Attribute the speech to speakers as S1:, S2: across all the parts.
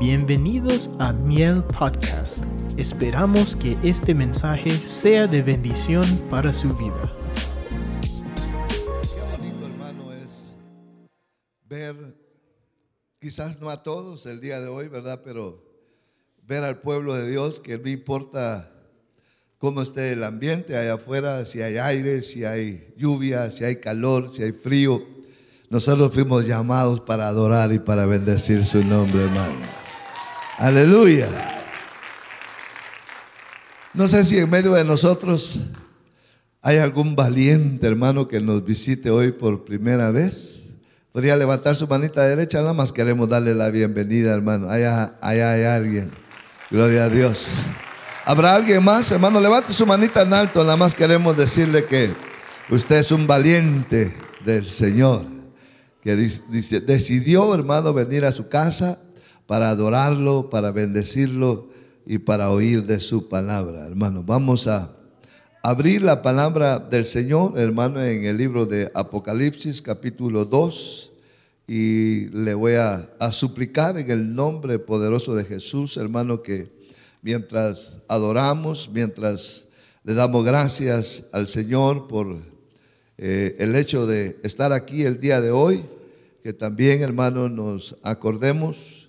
S1: Bienvenidos a Miel Podcast. Esperamos que este mensaje sea de bendición para su vida.
S2: Qué bonito, hermano, es ver, quizás no a todos el día de hoy, ¿verdad? Pero ver al pueblo de Dios, que no importa cómo esté el ambiente allá afuera, si hay aire, si hay lluvia, si hay calor, si hay frío. Nosotros fuimos llamados para adorar y para bendecir su nombre, hermano. Aleluya. No sé si en medio de nosotros hay algún valiente hermano que nos visite hoy por primera vez. Podría levantar su manita derecha, nada más queremos darle la bienvenida, hermano. Allá, allá hay alguien. Gloria a Dios. ¿Habrá alguien más? Hermano, levante su manita en alto, nada más queremos decirle que usted es un valiente del Señor, que decidió, hermano, venir a su casa para adorarlo, para bendecirlo y para oír de su palabra. Hermano, vamos a abrir la palabra del Señor, hermano, en el libro de Apocalipsis capítulo 2 y le voy a, suplicar en el nombre poderoso de Jesús, hermano, que mientras adoramos, mientras le damos gracias al Señor por eh, el hecho de estar aquí el día de hoy, que también, hermano, nos acordemos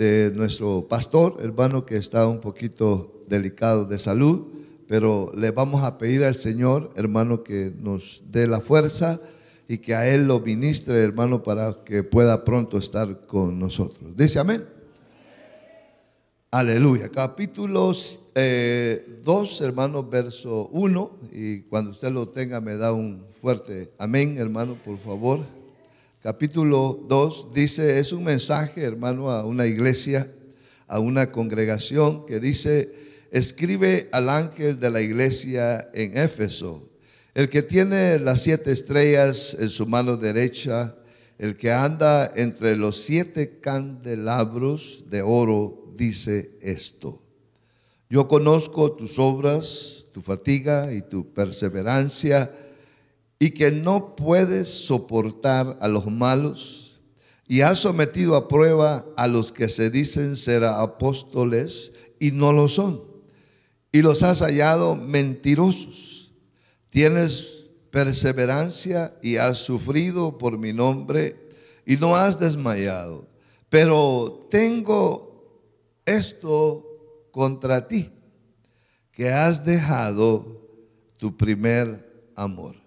S2: de nuestro pastor, hermano, que está un poquito delicado de salud, pero le vamos a pedir al Señor, hermano, que nos dé la fuerza y que a Él lo ministre, hermano, para que pueda pronto estar con nosotros. Dice amén. Aleluya. Capítulo 2, eh, hermano, verso 1. Y cuando usted lo tenga, me da un fuerte amén, hermano, por favor capítulo 2 dice, es un mensaje, hermano, a una iglesia, a una congregación que dice, escribe al ángel de la iglesia en Éfeso, el que tiene las siete estrellas en su mano derecha, el que anda entre los siete candelabros de oro, dice esto. Yo conozco tus obras, tu fatiga y tu perseverancia y que no puedes soportar a los malos y has sometido a prueba a los que se dicen ser apóstoles y no lo son, y los has hallado mentirosos. Tienes perseverancia y has sufrido por mi nombre y no has desmayado. Pero tengo esto contra ti, que has dejado tu primer amor.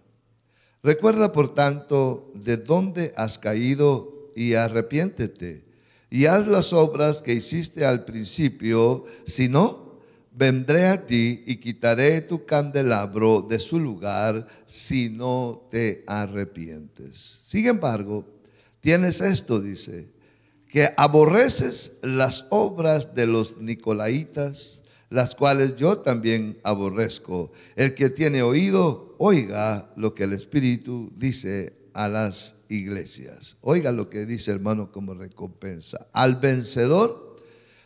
S2: Recuerda, por tanto, de dónde has caído y arrepiéntete y haz las obras que hiciste al principio, si no, vendré a ti y quitaré tu candelabro de su lugar si no te arrepientes. Sin embargo, tienes esto, dice, que aborreces las obras de los nicolaitas, las cuales yo también aborrezco. El que tiene oído, oiga lo que el Espíritu dice a las iglesias. Oiga lo que dice hermano como recompensa. Al vencedor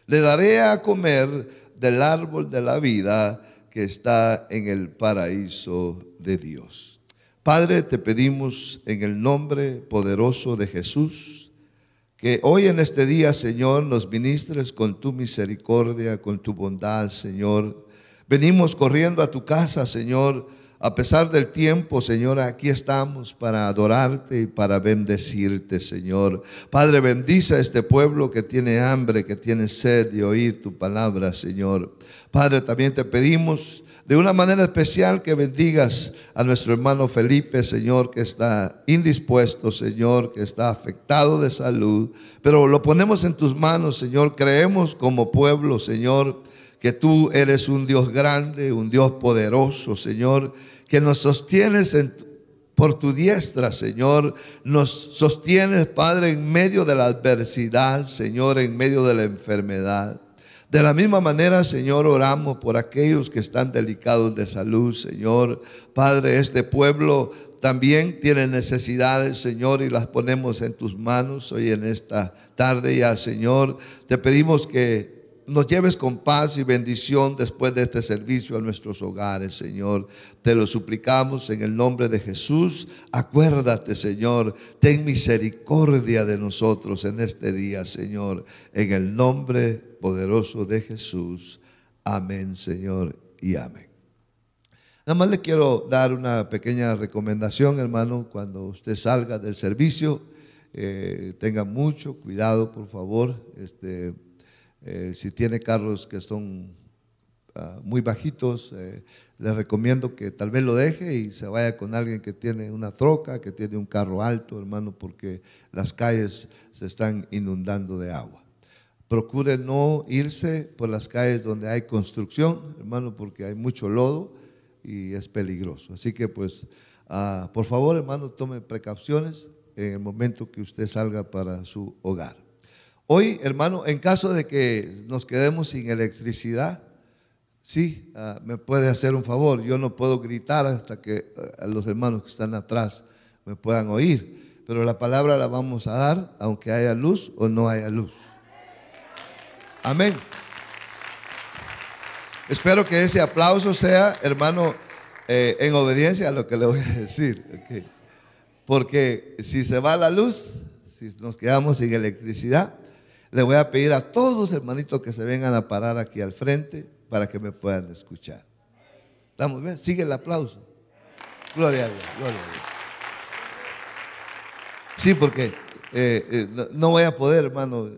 S2: le daré a comer del árbol de la vida que está en el paraíso de Dios. Padre, te pedimos en el nombre poderoso de Jesús, que hoy en este día, Señor, nos ministres con tu misericordia, con tu bondad, Señor. Venimos corriendo a tu casa, Señor. A pesar del tiempo, Señor, aquí estamos para adorarte y para bendecirte, Señor. Padre, bendice a este pueblo que tiene hambre, que tiene sed de oír tu palabra, Señor. Padre, también te pedimos de una manera especial que bendigas a nuestro hermano Felipe, Señor, que está indispuesto, Señor, que está afectado de salud. Pero lo ponemos en tus manos, Señor. Creemos como pueblo, Señor, que tú eres un Dios grande, un Dios poderoso, Señor, que nos sostienes por tu diestra, Señor. Nos sostienes, Padre, en medio de la adversidad, Señor, en medio de la enfermedad. De la misma manera, Señor, oramos por aquellos que están delicados de salud, Señor. Padre, este pueblo también tiene necesidades, Señor, y las ponemos en tus manos hoy en esta tarde ya, Señor. Te pedimos que nos lleves con paz y bendición después de este servicio a nuestros hogares, Señor. Te lo suplicamos en el nombre de Jesús. Acuérdate, Señor, ten misericordia de nosotros en este día, Señor, en el nombre poderoso de Jesús. Amén, Señor, y amén. Nada más le quiero dar una pequeña recomendación, hermano, cuando usted salga del servicio, eh, tenga mucho cuidado, por favor. Este, eh, si tiene carros que son ah, muy bajitos, eh, le recomiendo que tal vez lo deje y se vaya con alguien que tiene una troca, que tiene un carro alto, hermano, porque las calles se están inundando de agua. Procure no irse por las calles donde hay construcción, hermano, porque hay mucho lodo y es peligroso. Así que pues, ah, por favor, hermano, tome precauciones en el momento que usted salga para su hogar. Hoy, hermano, en caso de que nos quedemos sin electricidad, sí, ah, me puede hacer un favor. Yo no puedo gritar hasta que ah, los hermanos que están atrás me puedan oír, pero la palabra la vamos a dar aunque haya luz o no haya luz. Amén. Espero que ese aplauso sea, hermano, eh, en obediencia a lo que le voy a decir. Porque si se va la luz, si nos quedamos sin electricidad, le voy a pedir a todos, hermanitos, que se vengan a parar aquí al frente para que me puedan escuchar. ¿Estamos bien? Sigue el aplauso. Gloria a Dios, gloria a Dios. Sí, porque eh, eh, no, voy a poder, hermano,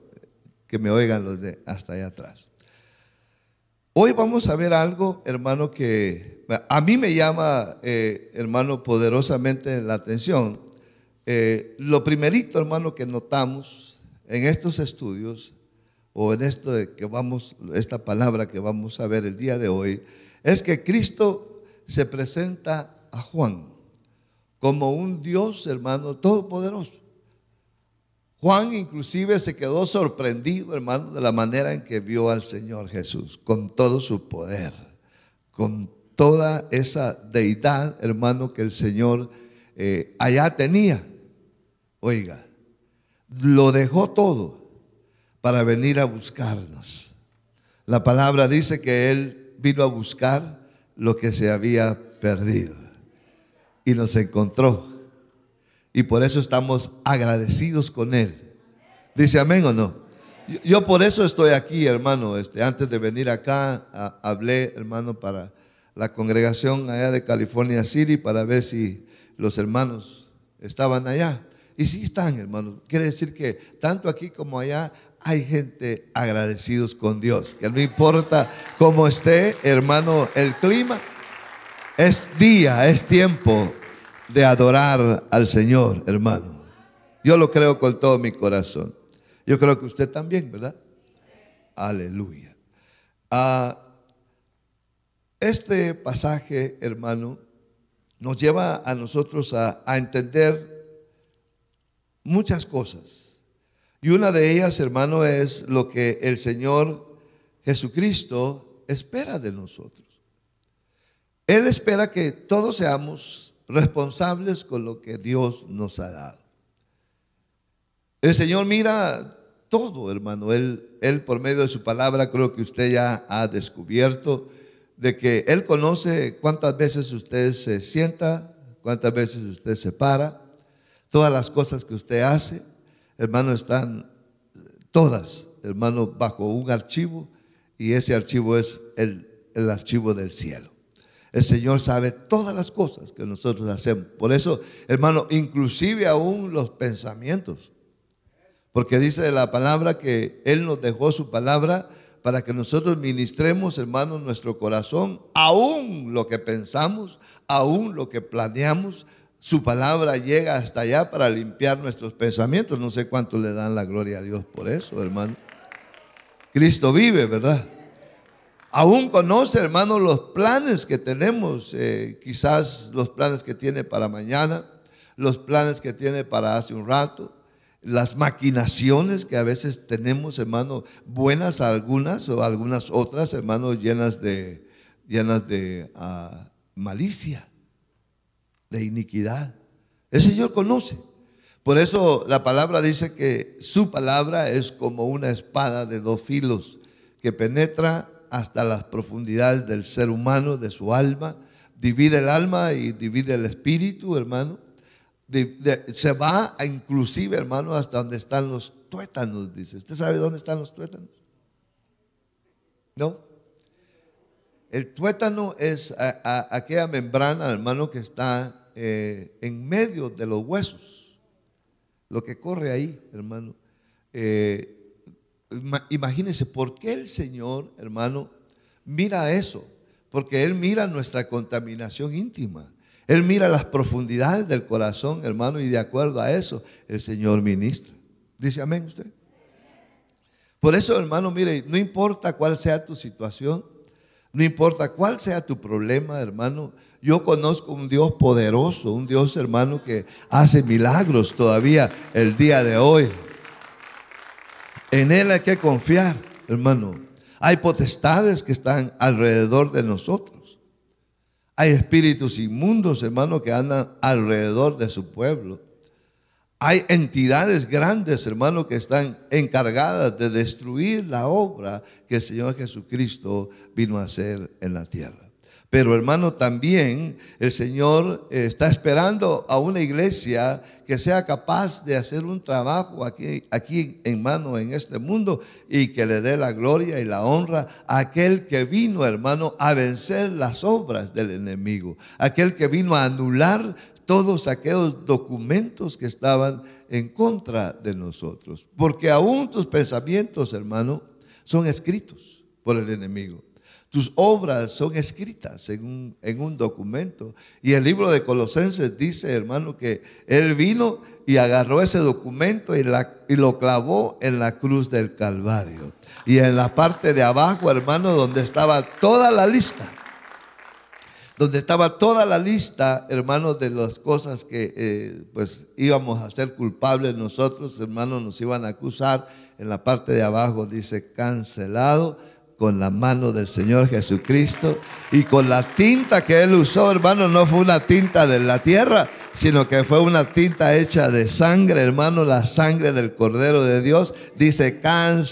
S2: que me oigan los de hasta allá atrás. Hoy vamos a ver algo, hermano, que a mí me llama, eh, hermano, poderosamente la atención. lo primerito, hermano, que notamos en estos estudios o en esto que vamos, esta palabra que vamos a ver el día de hoy, es que Cristo se presenta a Juan como un Dios, hermano, todopoderoso. Juan inclusive se quedó sorprendido, hermano, de la manera en que vio al Señor Jesús, con todo su poder, con toda esa deidad, hermano, que el Señor eh, allá tenía. Oiga, lo dejó todo para venir a buscarnos. La palabra dice que Él vino a buscar lo que se había perdido y nos encontró. Y por eso estamos agradecidos con Él. Dice amén o no. Yo, por eso estoy aquí, hermano. Este, antes de venir acá, hablé, hermano, para la congregación allá de California City para ver si los hermanos estaban allá. Y sí están, hermanos. Quiere decir que tanto aquí como allá hay gente agradecidos con Dios. Que no importa cómo esté, hermano, el clima. Es día, es tiempo de adorar al Señor, hermano. Yo lo creo con todo mi corazón. Yo creo que usted también, ¿verdad? Aleluya. Ah, este pasaje, hermano, nos lleva a nosotros a, a entender muchas cosas. Y una de ellas, hermano, es lo que el Señor Jesucristo espera de nosotros. Él espera que todos seamos responsables con lo que Dios nos ha dado. El Señor mira todo, hermano. Él, él por medio de su palabra creo que usted ya ha descubierto de que Él conoce cuántas veces usted se sienta, cuántas veces usted se para, Todas las cosas que usted hace, hermano, están todas, hermano, bajo un archivo y ese archivo es el, archivo del cielo. El Señor sabe todas las cosas que nosotros hacemos. Por eso, hermano, inclusive aún los pensamientos. Porque dice la palabra que Él nos dejó su palabra para que nosotros ministremos, hermano, nuestro corazón, aún lo que pensamos, aún lo que planeamos, su palabra llega hasta allá para limpiar nuestros pensamientos. No sé cuánto le dan la gloria a Dios por eso, hermano. Cristo vive, ¿verdad? Aún conoce, hermano, los planes que tenemos, eh, quizás los planes que tiene para mañana, los planes que tiene para hace un rato, las maquinaciones que a veces tenemos, hermano, buenas algunas o algunas otras, hermano, llenas de, llenas de ah, malicia de iniquidad. El Señor conoce. Por eso la palabra dice que su palabra es como una espada de dos filos que penetra hasta las profundidades del ser humano, de su alma, divide el alma y divide el espíritu, hermano. se va a inclusive, hermano, hasta donde están los tuétanos, dice. ¿Usted sabe dónde están los tuétanos? ¿No? El tuétano es aquella membrana, hermano, que está eh, en medio de los huesos. Lo que corre ahí, hermano. Eh, imagínense, ¿por qué el Señor, hermano, mira eso? Porque Él mira nuestra contaminación íntima. Él mira las profundidades del corazón, hermano, y de acuerdo a eso, el Señor ministra. Dice amén usted. Por eso, hermano, mire, no importa cuál sea tu situación, no importa cuál sea tu problema, hermano, yo conozco un Dios poderoso, un Dios, hermano, que hace milagros todavía el día de hoy. En Él hay que confiar, hermano. Hay potestades que están alrededor de nosotros. Hay espíritus inmundos, hermano, que andan alrededor de su pueblo. Hay entidades grandes, hermano, que están encargadas de destruir la obra que el Señor Jesucristo vino a hacer en la tierra. Pero hermano, también el Señor eh, está esperando a una iglesia que sea capaz de hacer un trabajo aquí, aquí en mano en este mundo y que le dé la gloria y la honra a aquel que vino, hermano, a vencer las obras del enemigo. Aquel que vino a anular todos aquellos documentos que estaban en contra de nosotros. Porque aún tus pensamientos, hermano, son escritos por el enemigo. Tus obras son escritas en un, en un, documento. Y el libro de Colosenses dice, hermano, que Él vino y agarró ese documento y, lo clavó en la cruz del Calvario. Y en la parte de abajo, hermano, donde estaba toda la lista. Donde estaba toda la lista, hermano, de las cosas que eh, pues íbamos a ser culpables nosotros, hermanos, nos iban a acusar. En la parte de abajo dice cancelado con la mano del Señor Jesucristo y con la tinta que él usó, hermano, no fue una tinta de la tierra, sino que fue una tinta hecha de sangre, hermano, la sangre del Cordero de Dios, dice cancelado.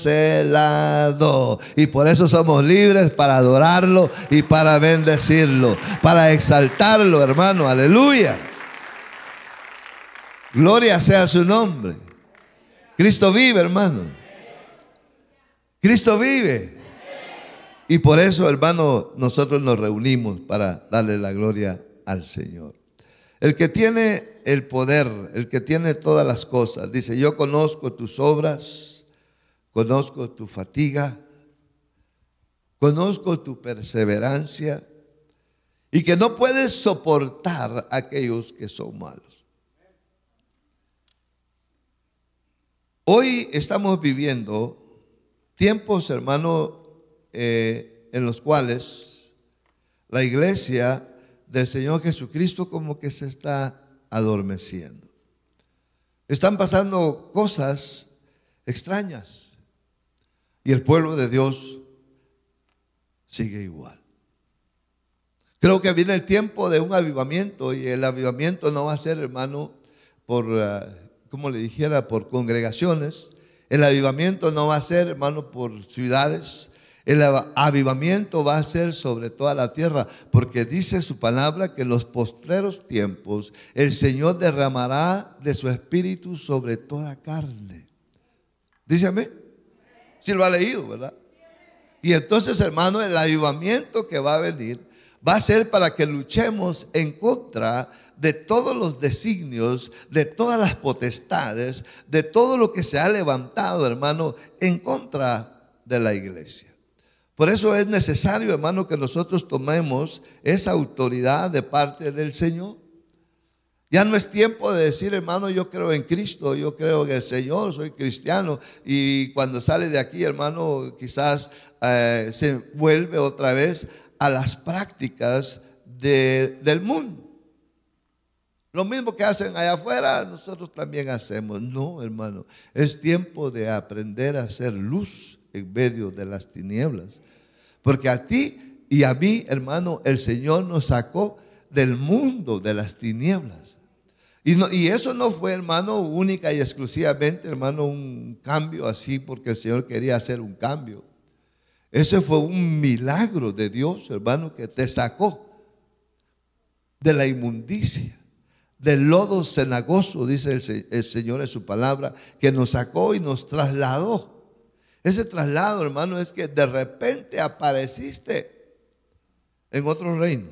S2: Y por eso somos libres para adorarlo y para bendecirlo, para exaltarlo, hermano, aleluya. Gloria sea su nombre. Cristo vive, hermano. Cristo vive. Y por eso, hermano, nosotros nos reunimos para darle la gloria al Señor. El que tiene el poder, el que tiene todas las cosas, dice, yo conozco tus obras, conozco tu fatiga, conozco tu perseverancia y que no puedes soportar aquellos que son malos. Hoy estamos viviendo tiempos, hermano, eh, en los cuales la iglesia del Señor Jesucristo como que se está adormeciendo. Están pasando cosas extrañas y el pueblo de Dios sigue igual. Creo que viene el tiempo de un avivamiento y el avivamiento no va a ser, hermano, por, eh, como le dijera, por congregaciones. El avivamiento no va a ser, hermano, por ciudades. El avivamiento va a ser sobre toda la tierra, porque dice su palabra que en los postreros tiempos el Señor derramará de su espíritu sobre toda carne. Dígame, si lo ha leído, ¿verdad? Y entonces, hermano, el avivamiento que va a venir va a ser para que luchemos en contra de todos los designios, de todas las potestades, de todo lo que se ha levantado, hermano, en contra de la iglesia. Por eso es necesario, hermano, que nosotros tomemos esa autoridad de parte del Señor. Ya no es tiempo de decir, hermano, yo creo en Cristo, yo creo en el Señor, soy cristiano. Y cuando sale de aquí, hermano, quizás eh, se vuelve otra vez a las prácticas del mundo. Lo mismo que hacen allá afuera, nosotros también hacemos. No, hermano, es tiempo de aprender a hacer luz en medio de las tinieblas. Porque a ti y a mí, hermano, el Señor nos sacó del mundo de las tinieblas. Y, y, eso no fue, hermano, única y exclusivamente, hermano, un cambio así porque el Señor quería hacer un cambio. Ese fue un milagro de Dios, hermano, que te sacó de la inmundicia, del lodo cenagoso, dice el, Señor en su palabra, que nos sacó y nos trasladó. Ese traslado, hermano, es que de repente apareciste en otro reino,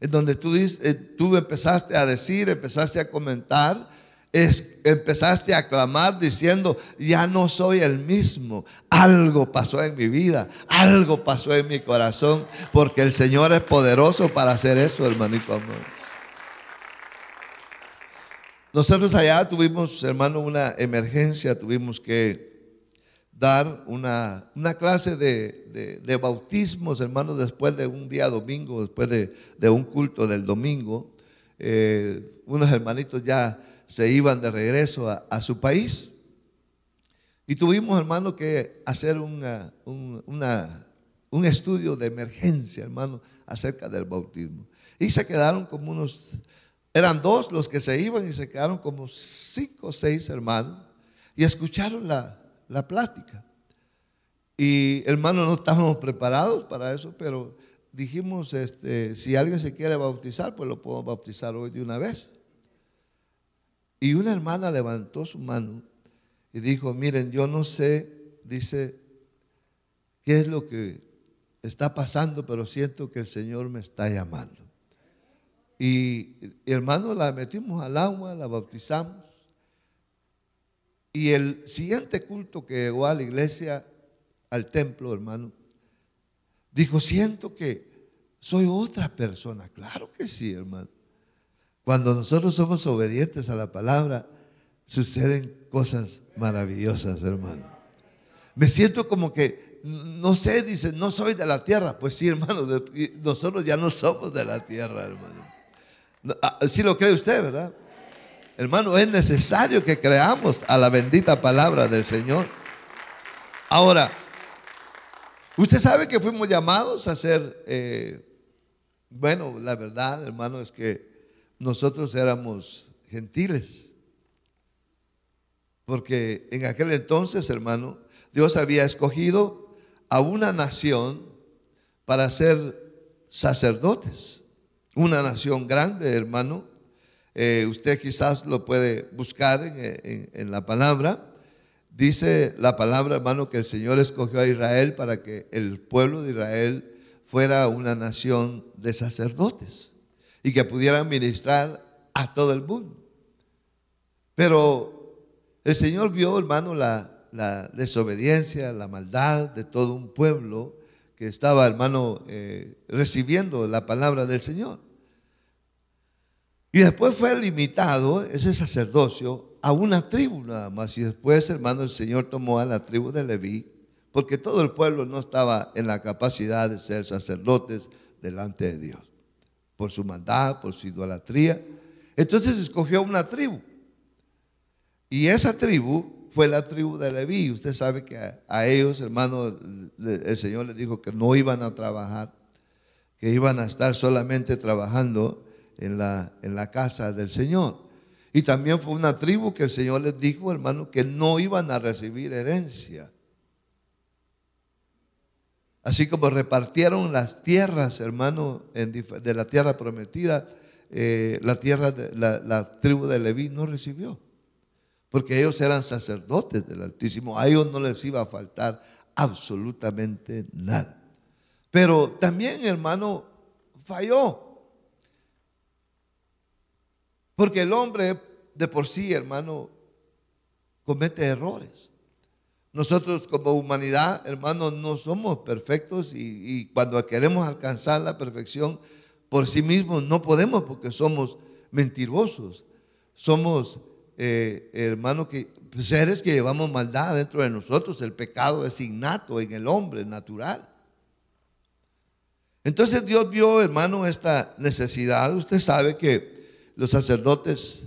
S2: en donde tú, eh, tú empezaste a decir, empezaste a comentar, empezaste a clamar diciendo, ya no soy el mismo. Algo pasó en mi vida, algo pasó en mi corazón, porque el Señor es poderoso para hacer eso, hermanito amor. Nosotros allá tuvimos, hermano, una emergencia, tuvimos que dar una, una clase de, de, bautismos, hermano, después de un día domingo, después de, un culto del domingo. Eh, unos hermanitos ya se iban de regreso a, su país. Y tuvimos, hermano, que hacer una, un, estudio de emergencia, hermano, acerca del bautismo. Y se quedaron como unos, eran dos los que se iban y se quedaron como cinco o seis hermanos y escucharon la, la plática. Y hermano, no estábamos preparados para eso, pero dijimos, este, si alguien se quiere bautizar, pues lo puedo bautizar hoy de una vez. Y una hermana levantó su mano y dijo, miren, yo no sé, dice, qué es lo que está pasando, pero siento que el Señor me está llamando. Y, hermano, la metimos al agua, la bautizamos. Y el siguiente culto que llegó a la iglesia, al templo, hermano, dijo, siento que soy otra persona. Claro que sí, hermano. Cuando nosotros somos obedientes a la palabra, suceden cosas maravillosas, hermano. Me siento como que, no sé, dice, no soy de la tierra. Pues sí, hermano, nosotros ya no somos de la tierra, hermano. Ah, sí lo cree usted, ¿verdad? Hermano, es necesario que creamos a la bendita palabra del Señor. Ahora, usted sabe que fuimos llamados a ser, eh, bueno, la verdad, hermano, es que nosotros éramos gentiles. Porque en aquel entonces, hermano, Dios había escogido a una nación para ser sacerdotes. Una nación grande, hermano. Eh, usted quizás lo puede buscar en, la palabra. Dice la palabra, hermano, que el Señor escogió a Israel para que el pueblo de Israel fuera una nación de sacerdotes y que pudieran ministrar a todo el mundo. Pero el Señor vio, hermano, la, desobediencia, la maldad de todo un pueblo que estaba, hermano, eh, recibiendo la palabra del Señor. Y después fue limitado ese sacerdocio a una tribu nada más. Y después, hermano, el Señor tomó a la tribu de Leví, porque todo el pueblo no estaba en la capacidad de ser sacerdotes delante de Dios por su maldad, por su idolatría. Entonces escogió una tribu. Y esa tribu fue la tribu de Leví. Usted sabe que a, ellos, hermano, el Señor les dijo que no iban a trabajar, que iban a estar solamente trabajando en la, en la casa del Señor. Y también fue una tribu que el Señor les dijo, hermano, que no iban a recibir herencia. Así como repartieron las tierras, hermano, de la tierra prometida, eh, la tierra de la, tribu de Leví no recibió. Porque ellos eran sacerdotes del Altísimo. A ellos no les iba a faltar absolutamente nada. Pero también, hermano, falló. Porque el hombre de por sí, hermano, comete errores. Nosotros como humanidad, hermanos, no somos perfectos y, cuando queremos alcanzar la perfección por sí mismos no podemos porque somos mentirosos. Somos, eh, hermanos, que, seres que llevamos maldad dentro de nosotros. El pecado es innato en el hombre, natural. Entonces Dios vio, hermano, esta necesidad. Usted sabe que los sacerdotes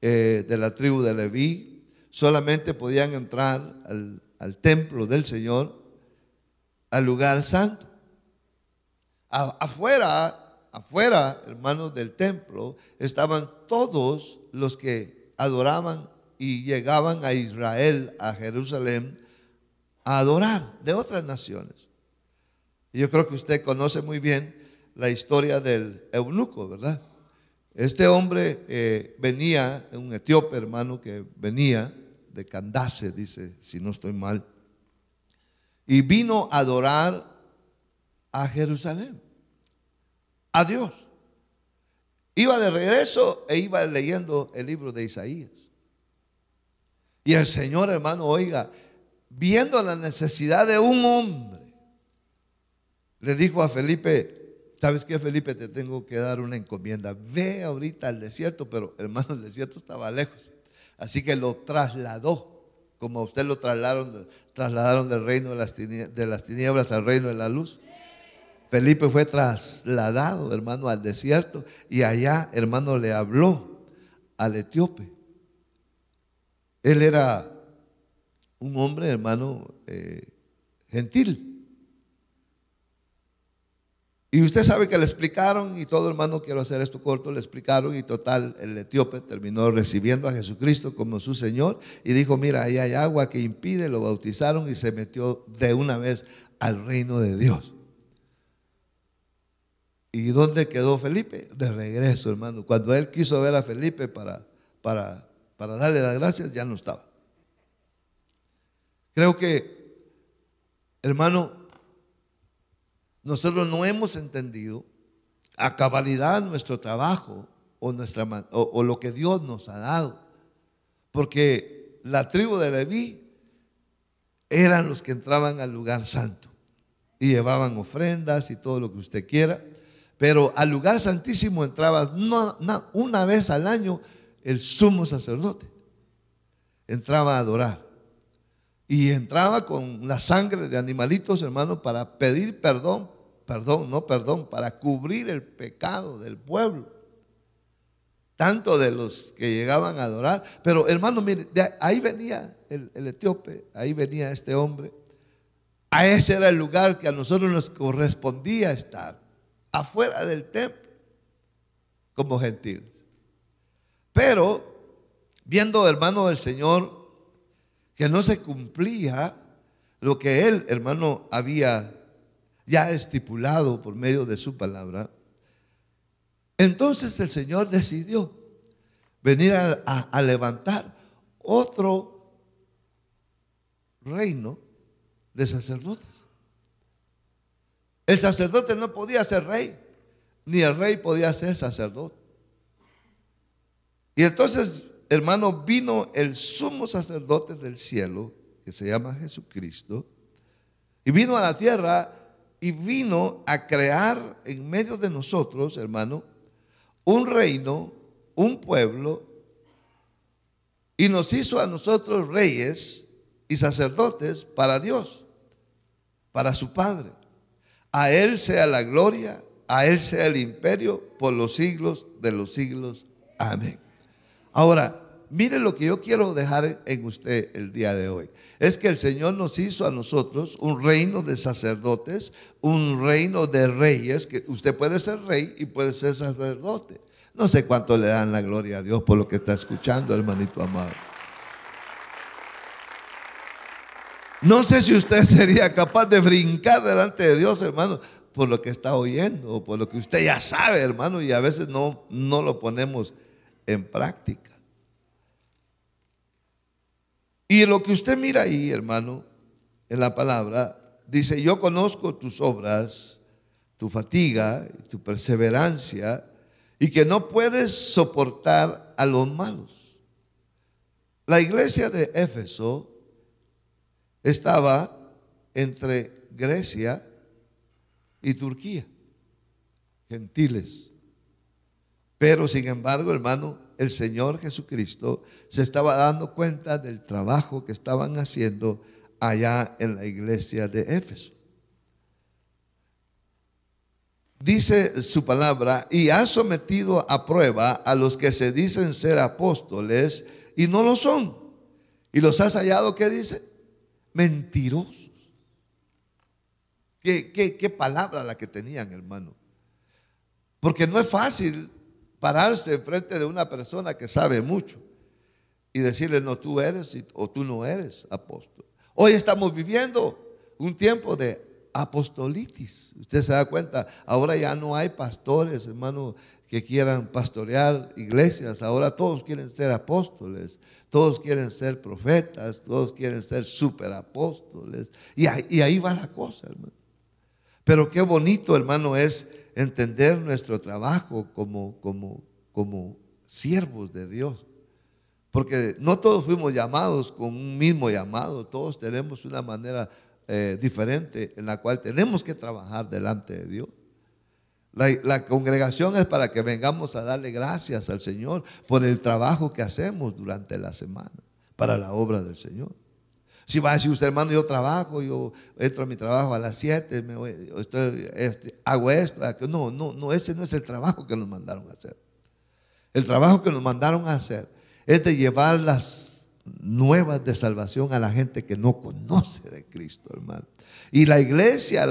S2: eh, de la tribu de Leví solamente podían entrar al, templo del Señor, al lugar santo. afuera, afuera, hermanos del templo, estaban todos los que adoraban y llegaban a Israel, a Jerusalén, a adorar de otras naciones. Yo creo que usted conoce muy bien la historia del eunuco, ¿verdad? Este hombre eh, venía, un etíope hermano que venía de Candace, dice, si no estoy mal, y vino a adorar a Jerusalén, a Dios. Iba de regreso e iba leyendo el libro de Isaías. Y el Señor, hermano, oiga, viendo la necesidad de un hombre, le dijo a Felipe, ¿sabes qué, Felipe? Te tengo que dar una encomienda. Ve ahorita al desierto, pero hermano, el desierto estaba lejos. Así que lo trasladó, como usted lo trasladaron, trasladaron del reino de las, de las tinieblas al reino de la luz. Felipe fue trasladado, hermano, al desierto y allá, hermano, le habló al etíope. Él era un hombre, hermano, eh, gentil. Y usted sabe que le explicaron, y todo hermano, quiero hacer esto corto, le explicaron y total, el etíope terminó recibiendo a Jesucristo como su Señor y dijo, mira, ahí hay agua que impide, lo bautizaron y se metió de una vez al reino de Dios. ¿Y dónde quedó Felipe? De regreso, hermano. Cuando él quiso ver a Felipe para, para, para darle las gracias, ya no estaba. Creo que, hermano, nosotros no hemos entendido a cabalidad nuestro trabajo o, nuestra, o, lo que Dios nos ha dado. Porque la tribu de Leví eran los que entraban al lugar santo y llevaban ofrendas y todo lo que usted quiera. Pero al lugar santísimo entraba una vez al año el sumo sacerdote. Entraba a adorar. Y entraba con la sangre de animalitos, hermano, para pedir perdón, perdón, no perdón, para cubrir el pecado del pueblo. Tanto de los que llegaban a adorar. Pero hermano, mire, ahí venía el, el etíope, ahí venía este hombre. A ese era el lugar que a nosotros nos correspondía estar, afuera del templo, como gentiles. Pero, viendo, hermano, del Señor que no se cumplía lo que él, hermano, había ya estipulado por medio de su palabra, entonces el Señor decidió venir a, levantar otro reino de sacerdotes. El sacerdote no podía ser rey, ni el rey podía ser sacerdote. Y entonces hermano, vino el sumo sacerdote del cielo, que se llama Jesucristo, y vino a la tierra y vino a crear en medio de nosotros, hermano, un reino, un pueblo, y nos hizo a nosotros reyes y sacerdotes para Dios, para su Padre. A Él sea la gloria, a Él sea el imperio por los siglos de los siglos. Amén. Ahora, mire lo que yo quiero dejar en usted el día de hoy. Es que el Señor nos hizo a nosotros un reino de sacerdotes, un reino de reyes, que usted puede ser rey y puede ser sacerdote. No sé cuánto le dan la gloria a Dios por lo que está escuchando, hermanito amado. No sé si usted sería capaz de brincar delante de Dios, hermano, por lo que está oyendo o por lo que usted ya sabe, hermano, y a veces no, no lo ponemos en práctica. Y lo que usted mira ahí, hermano, en la palabra, dice, yo conozco tus obras, tu fatiga, tu perseverancia, y que no puedes soportar a los malos. La iglesia de Éfeso estaba entre Grecia y Turquía, gentiles. Pero sin embargo, hermano, el Señor Jesucristo se estaba dando cuenta del trabajo que estaban haciendo allá en la iglesia de Éfeso. Dice su palabra, y ha sometido a prueba a los que se dicen ser apóstoles y no lo son. Y los has hallado, ¿qué dice? Mentirosos. ¿Qué, qué, qué palabra la que tenían, hermano? Porque no es fácil pararse enfrente de una persona que sabe mucho y decirle, no, tú eres o tú no eres apóstol. Hoy estamos viviendo un tiempo de apostolitis. Usted se da cuenta, ahora ya no hay pastores, hermano, que quieran pastorear iglesias. Ahora todos quieren ser apóstoles, todos quieren ser profetas, todos quieren ser superapóstoles. Y ahí, y ahí va la cosa, hermano. Pero qué bonito, hermano, es entender nuestro trabajo como, como, como siervos de Dios. Porque no todos fuimos llamados con un mismo llamado, todos tenemos una manera eh, diferente en la cual tenemos que trabajar delante de Dios. La, congregación es para que vengamos a darle gracias al Señor por el trabajo que hacemos durante la semana para la obra del Señor. Si va a decir usted, hermano, yo trabajo, yo entro a mi trabajo a las 7, este, hago esto. No, no, no, ese no es el trabajo que nos mandaron a hacer. El trabajo que nos mandaron a hacer es de llevar las nuevas de salvación a la gente que no conoce de Cristo, hermano. Y la iglesia,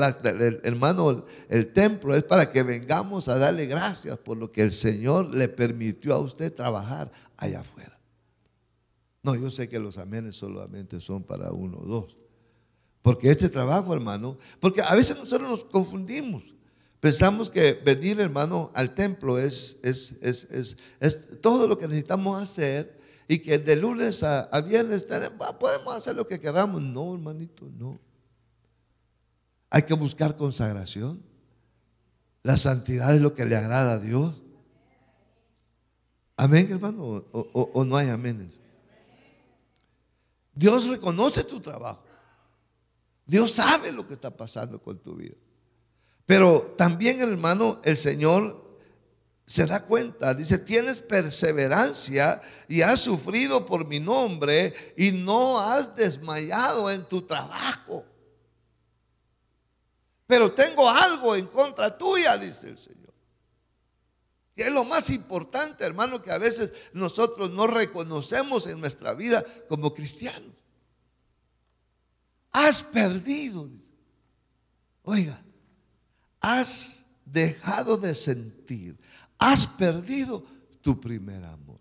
S2: hermano, el templo es para que vengamos a darle gracias por lo que el Señor le permitió a usted trabajar allá afuera. No, yo sé que los amenes solamente son para uno o dos. Porque este trabajo, hermano, porque a veces nosotros nos confundimos. Pensamos que venir, hermano, al templo es, es, es, es todo lo que necesitamos hacer y que de lunes a, viernes podemos hacer lo que queramos. No, hermanito, no. Hay que buscar consagración. La santidad es lo que le agrada a Dios. Amén, hermano, o, o no hay aménes. Dios reconoce tu trabajo. Dios sabe lo que está pasando con tu vida. Pero también, hermano, el Señor se da cuenta, dice, tienes perseverancia y has sufrido por mi nombre y no has desmayado en tu trabajo. Pero tengo algo en contra tuya, dice el Señor. Y es lo más importante, hermano, que a veces nosotros no reconocemos en nuestra vida como cristianos. Has perdido. Oiga, has dejado de sentir has perdido tu primer amor.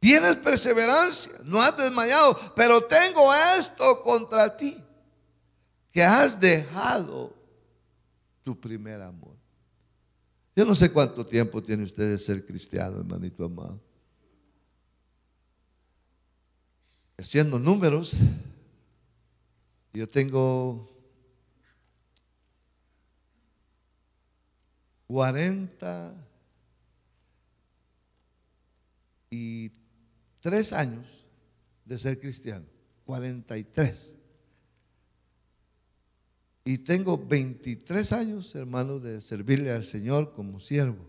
S2: Tienes perseverancia, no has desmayado, pero tengo esto contra ti, que has dejado tu primer amor. Yo no sé cuánto tiempo tiene usted de ser cristiano, hermanito amado. Haciendo números, yo tengo 43 años de ser cristiano. 43. Y tengo 23 años, hermano, de servirle al Señor como siervo.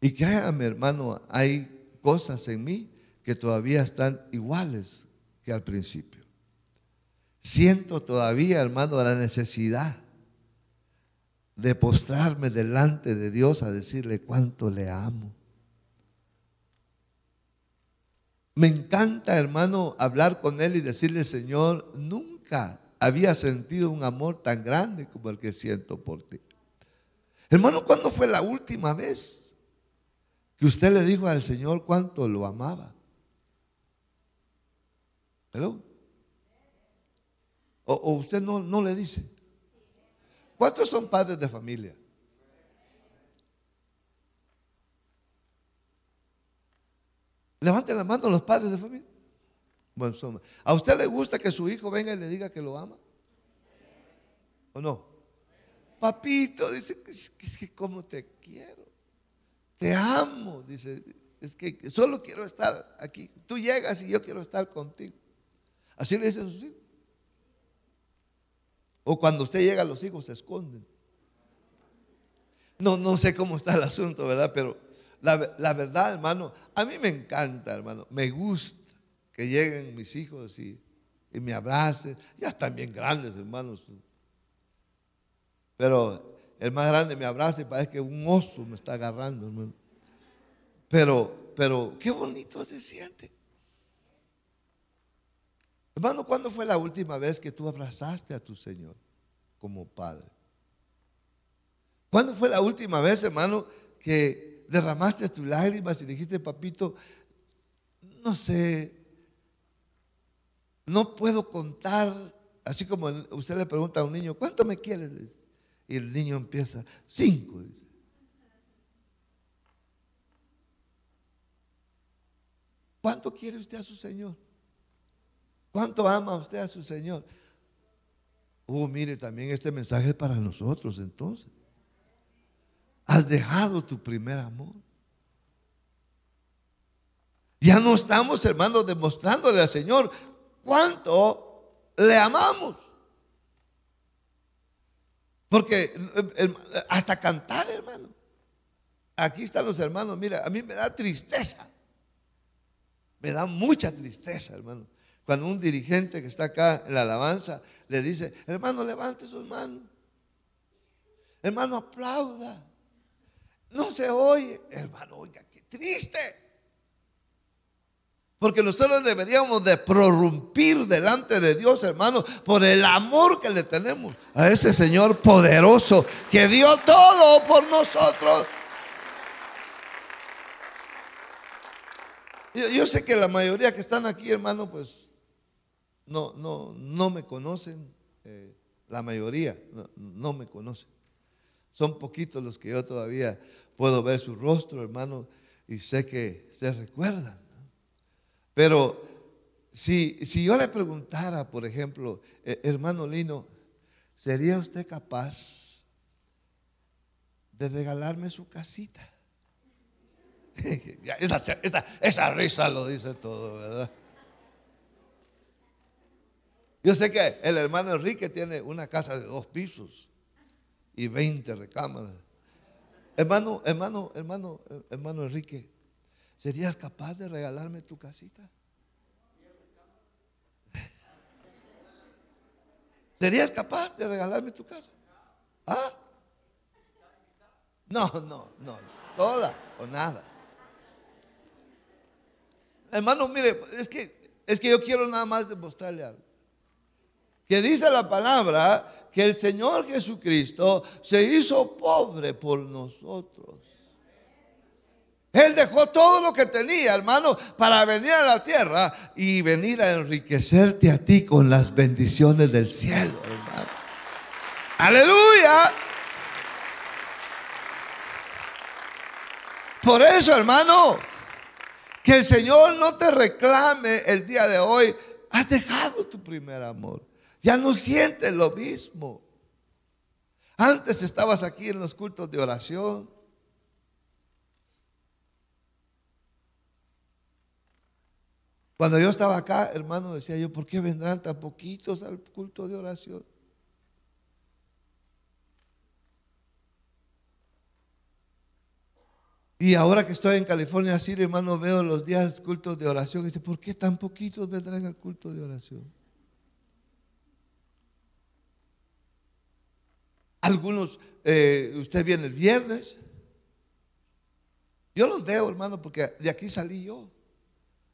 S2: Y créame, hermano, hay cosas en mí que todavía están iguales que al principio. Siento todavía, hermano, la necesidad de postrarme delante de Dios a decirle cuánto le amo. Me encanta, hermano, hablar con Él y decirle, Señor, nunca había sentido un amor tan grande como el que siento por ti. Hermano, ¿cuándo fue la última vez que usted le dijo al Señor cuánto lo amaba? ¿Hello? O, usted no, no le dice. ¿Cuántos son padres de familia? Levanten la mano los padres de familia. ¿A usted le gusta que su hijo venga y le diga que lo ama? ¿O no? Papito, dice, es que como te quiero. Te amo, dice, es que solo quiero estar aquí. Tú llegas y yo quiero estar contigo. Así le dicen sus hijos. O cuando usted llega, los hijos se esconden. No, no sé cómo está el asunto, ¿verdad? Pero la, verdad, hermano, a mí me encanta, hermano. Me gusta que lleguen mis hijos y, me abracen. Ya están bien grandes, hermanos. Pero el más grande me abraza y parece que un oso me está agarrando, hermano. Pero, pero qué bonito se siente. Hermano, ¿cuándo fue la última vez que tú abrazaste a tu Señor como Padre? ¿Cuándo fue la última vez, hermano, que derramaste tus lágrimas y dijiste, papito, no sé no puedo contar, así como usted le pregunta a un niño, ¿cuánto me quieres? Y el niño empieza, cinco, dice. ¿Cuánto quiere usted a su Señor? ¿Cuánto ama usted a su Señor? Oh, mire, también este mensaje es para nosotros entonces. Has dejado tu primer amor. Ya no estamos, hermanos, demostrándole al Señor cuánto le amamos. Porque hasta cantar, hermano. Aquí están los hermanos. Mira, a mí me da tristeza. Me da mucha tristeza, hermano. Cuando un dirigente que está acá en la alabanza le dice, hermano, levante sus manos. Hermano, aplauda. No se oye. Hermano, oiga, qué triste. Porque nosotros deberíamos de prorrumpir delante de Dios, hermano, por el amor que le tenemos a ese Señor poderoso que dio todo por nosotros. Yo, sé que la mayoría que están aquí, hermano, pues no, no, no me conocen. Eh, la mayoría no, me conocen. Son poquitos los que yo todavía puedo ver su rostro, hermano, y sé que se recuerdan. Pero si, si yo le preguntara, por ejemplo, eh, hermano Lino, ¿sería usted capaz de regalarme su casita? esa, esa risa lo dice todo, ¿verdad? Yo sé que el hermano Enrique tiene una casa de dos pisos y 20 recámaras. Hermano, hermano, hermano, hermano Enrique, ¿Serías capaz de regalarme tu casita? ¿Serías capaz de regalarme tu casa? ¿Ah? No, no, no. Toda o nada. Hermano, mire, es que, es que yo quiero nada más demostrarle algo. Que dice la palabra que el Señor Jesucristo se hizo pobre por nosotros. Él dejó todo lo que tenía, hermano, para venir a la tierra y venir a enriquecerte a ti con las bendiciones del cielo, hermano. Aleluya. Por eso, hermano, que el Señor no te reclame el día de hoy. Has dejado tu primer amor. Ya no sientes lo mismo. Antes estabas aquí en los cultos de oración Cuando yo estaba acá, hermano, decía yo, ¿por qué vendrán tan poquitos al culto de oración? Y ahora que estoy en California, así, hermano, veo los días cultos de oración. Y dice, ¿por qué tan poquitos vendrán al culto de oración? Algunos, eh, usted viene el viernes. Yo los veo, hermano, porque de aquí salí yo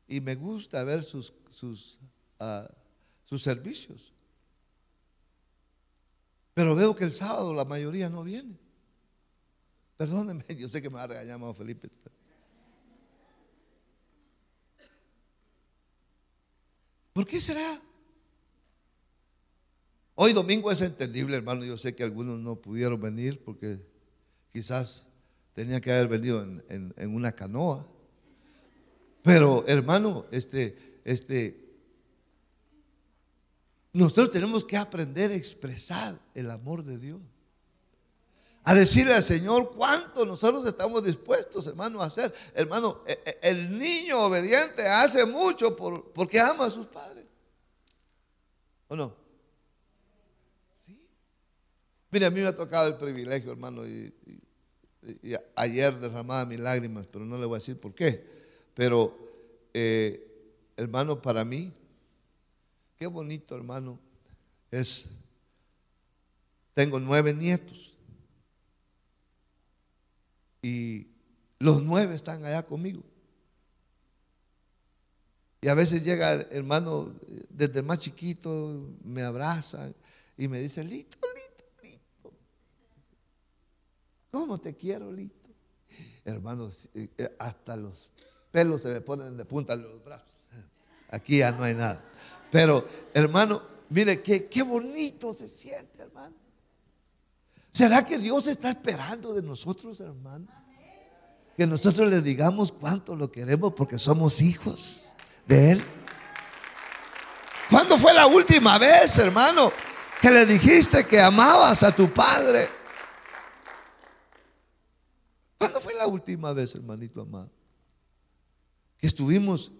S2: y me gusta ver sus, sus, ah, sus servicios. Pero veo que el sábado la mayoría no viene. Perdóneme, yo sé que me va a regañar Felipe. ¿Por qué será? Hoy domingo es entendible, hermano. Yo sé que algunos no pudieron venir porque quizás tenían que haber venido en, en una canoa. Pero hermano, este, este, nosotros tenemos que aprender a expresar el amor de Dios. A decirle al Señor cuánto nosotros estamos dispuestos, hermano, a hacer. Hermano, e, e, el niño obediente hace mucho por, porque ama a sus padres. ¿O no? Sí. Mire, a mí me ha tocado el privilegio, hermano, y ayer derramaba mis lágrimas, pero no le voy a decir por qué. Pero, eh, hermano, para mí, qué bonito, hermano, es, tengo nueve nietos. Y los nueve están allá conmigo. Y a veces llega hermano desde más chiquito, me abraza y me dice, Lito, Lito, Lito. ¿Cómo te quiero, Lito? Hermanos, eh, hasta los pelos se me ponen de punta los brazos. Aquí ya no hay nada. Pero, hermano, mire, qué, qué bonito se siente, hermano. ¿Será que Dios está esperando de nosotros, hermano? Que nosotros le digamos cuánto lo queremos porque somos hijos de Él. ¿Cuándo fue la última vez, hermano, que le dijiste que amabas a tu padre? ¿Cuándo fue la última vez, hermanito amado? Que estuvimos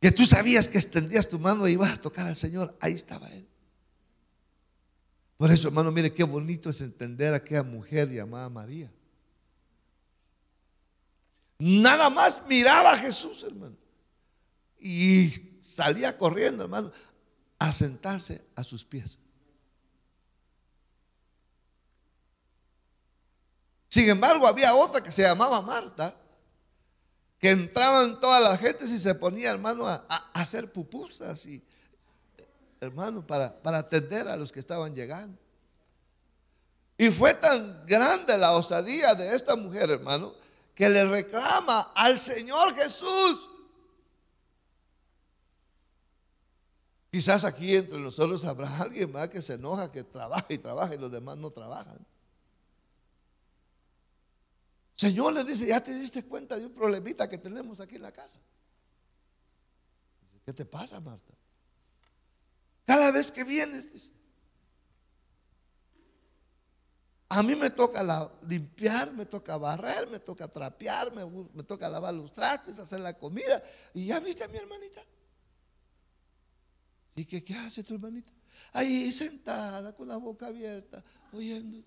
S2: que tú sabías que extendías tu mano y ibas a tocar al Señor, ahí estaba Él. Por eso, hermano, mire qué bonito es entender a aquella mujer llamada María. Nada más miraba a Jesús, hermano. Y salía corriendo, hermano, a sentarse a sus pies. Sin embargo, había otra que se llamaba Marta, que entraban todas las gentes y se ponía, hermano, a, hacer pupusas y, hermano, para, para atender a los que estaban llegando. Y fue tan grande la osadía de esta mujer, hermano, que le reclama al Señor Jesús. Quizás aquí entre nosotros habrá alguien más que se enoja, que trabaja y trabaja y los demás no trabajan. Señor le dice, ya te diste cuenta de un problemita que tenemos aquí en la casa. ¿Qué te pasa, Marta? Cada vez que vienes, dice, a mí me toca limpiar, me toca barrer, me toca trapear, me, me, toca lavar los trastes, hacer la comida. Y ya viste a mi hermanita. ¿Y qué, qué hace tu hermanita? Ahí sentada con la boca abierta, oyendo.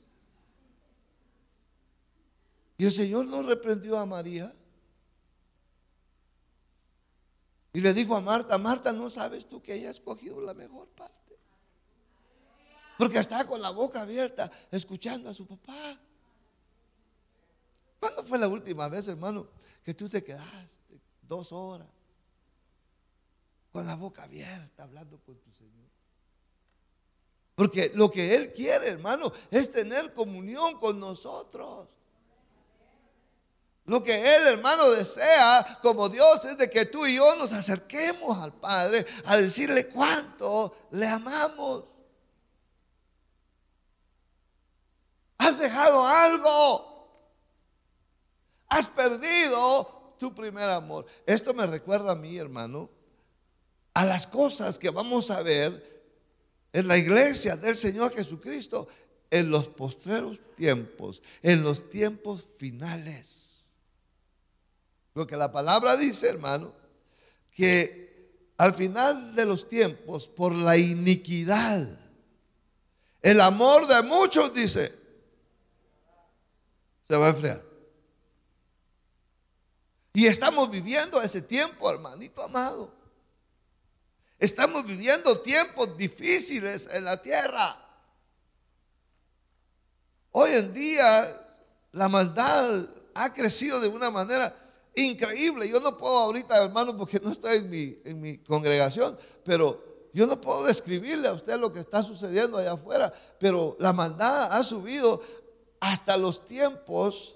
S2: Y el Señor no reprendió a María. Y le dijo a Marta, Marta, ¿no sabes tú que ella ha escogido la mejor parte? Porque está con la boca abierta escuchando a su papá. ¿Cuándo fue la última vez, hermano, que tú te quedaste dos horas con la boca abierta hablando con tu Señor? Porque lo que Él quiere, hermano, es tener comunión con nosotros. Lo que Él, hermano, desea como Dios es de que tú y yo nos acerquemos al Padre a decirle cuánto le amamos. Has dejado algo. Has perdido tu primer amor. Esto me recuerda a mí, hermano, a las cosas que vamos a ver en la iglesia del Señor Jesucristo en los postreros tiempos, en los tiempos finales. Lo que la palabra dice, hermano, que al final de los tiempos, por la iniquidad, el amor de muchos, dice, se va a enfriar. Y estamos viviendo ese tiempo, hermanito amado. Estamos viviendo tiempos difíciles en la tierra. Hoy en día la maldad ha crecido de una manera increíble. Yo no puedo ahorita, hermano, porque no estoy en mi, en mi congregación, pero yo no puedo describirle a usted lo que está sucediendo allá afuera, pero la maldad ha subido hasta los tiempos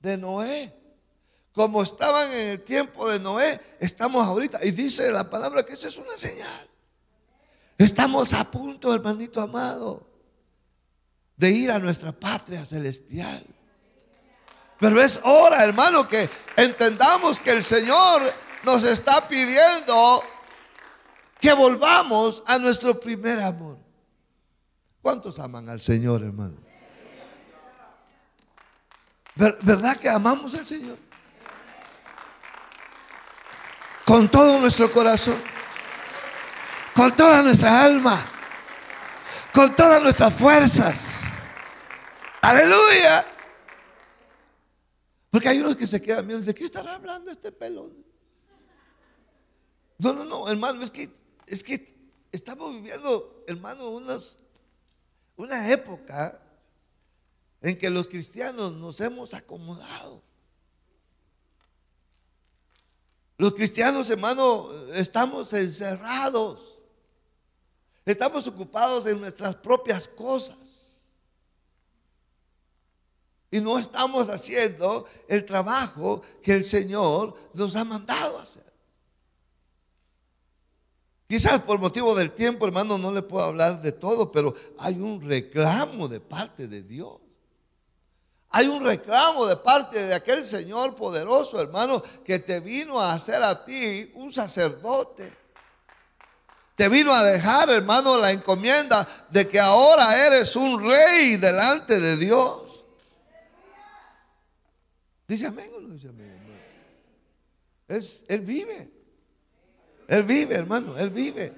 S2: de Noé. Como estaban en el tiempo de Noé, estamos ahorita. Y dice la palabra que eso es una señal. Estamos a punto, hermanito amado, de ir a nuestra patria celestial. Pero es hora, hermano, que entendamos que el Señor nos está pidiendo que volvamos a nuestro primer amor. ¿Cuántos aman al Señor, hermano? ¿Verdad que amamos al Señor? Con todo nuestro corazón, con toda nuestra alma, con todas nuestras fuerzas. Aleluya. Porque hay unos que se quedan viendo, ¿de qué estará hablando este pelón? No, no, no, hermano, es que, es que estamos viviendo, hermano, unas, una época en que los cristianos nos hemos acomodado. Los cristianos, hermano, estamos encerrados. Estamos ocupados en nuestras propias cosas. Y no estamos haciendo el trabajo que el Señor nos ha mandado hacer. Quizás por motivo del tiempo, hermano, no le puedo hablar de todo, pero hay un reclamo de parte de Dios. Hay un reclamo de parte de aquel Señor poderoso, hermano, que te vino a hacer a ti un sacerdote. Te vino a dejar, hermano, la encomienda de que ahora eres un rey delante de Dios. Dice amén o no dice amén, Es, él vive. Él vive, hermano, Él vive.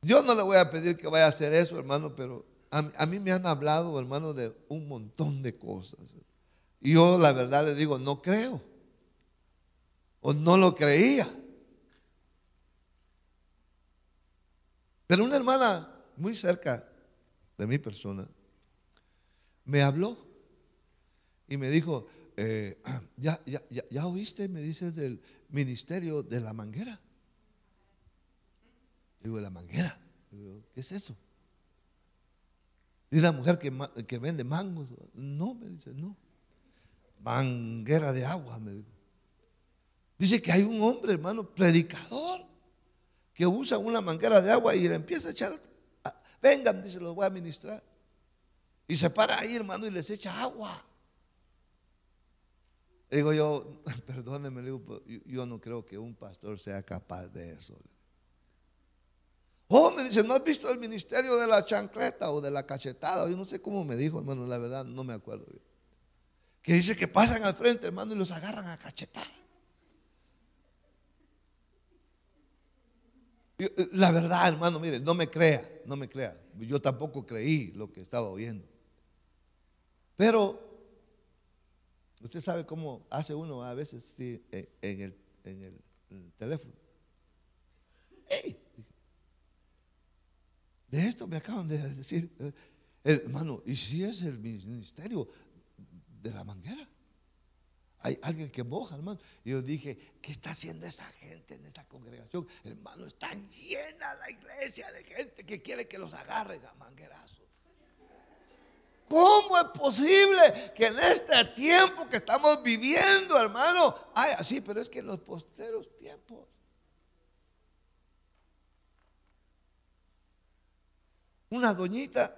S2: Yo no le voy a pedir que vaya a hacer eso, hermano, pero a, mí me han hablado, hermano, de un montón de cosas. Y yo la verdad le digo, no creo. O no lo creía. Pero una hermana muy cerca de mi persona me habló y me dijo, eh, ya, ya, ya, oíste, me dice, del ministerio de la manguera. Digo, la manguera. ¿qué es eso? Dice la mujer que, que, vende mangos. No, me dice, no. Manguera de agua, me dijo. Dice que hay un hombre, hermano, predicador, que usa una manguera de agua y le empieza a echar. Vengan, dice, los voy a ministrar. Y se para ahí, hermano, y les echa agua. Digo yo, perdóneme, digo, yo no creo que un pastor sea capaz de eso. Oh, me dice, ¿no has visto el ministerio de la chancleta o de la cachetada? Yo no sé cómo me dijo, hermano, la verdad no me acuerdo bien. Que dice que pasan al frente, hermano, y los agarran a cachetada. Eh, la verdad, hermano, mire, no me crea, no me crea. Yo tampoco creí lo que estaba oyendo. Pero Usted sabe cómo hace uno a veces en, el, teléfono. De esto me acaban de decir, eh, hermano, ¿y si es el ministerio de la manguera? Hay alguien que moja, hermano. Y yo dije, ¿qué está haciendo esa gente en esta congregación? Hermano, está llena la iglesia de gente que quiere que los agarren a manguerazo. ¿Cómo es posible que en este tiempo que estamos viviendo, hermano, ay, así, pero es que en los posteros tiempos. Una doñita,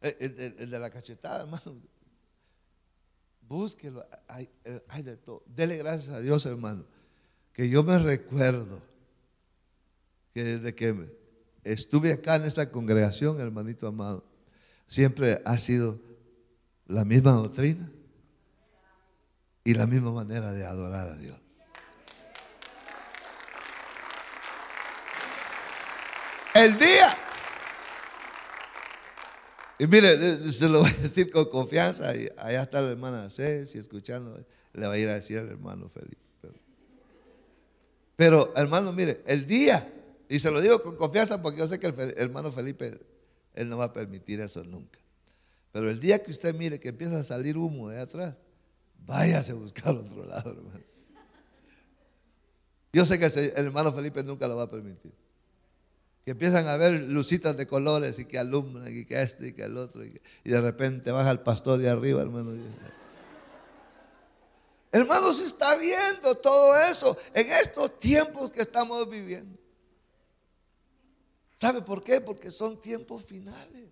S2: el, de la cachetada, hermano, búsquelo, hay, eh, hay de todo. Dele gracias a Dios, hermano, que yo me recuerdo que desde que estuve acá en esta congregación, hermanito amado, siempre ha sido la misma doctrina y la misma manera de adorar a Dios. El día. Y mire, se lo voy a decir con confianza. Y allá está la hermana Ceci escuchando. Le va a ir a decir al hermano Felipe. Pero, hermano, mire, el día, y se lo digo con confianza porque yo sé que el hermano Felipe él no va a permitir eso nunca. Pero el día que usted mire que empieza a salir humo de atrás, váyase a buscar otro lado, hermano. Yo sé que el, hermano Felipe nunca lo va a permitir. Que empiezan a ver lucitas de colores y que alumbran y que este y que el otro. Y, de repente baja el pastor de arriba, hermano. Hermano, se está viendo todo eso en estos tiempos que estamos viviendo. ¿Sabe por qué? Porque son tiempos finales.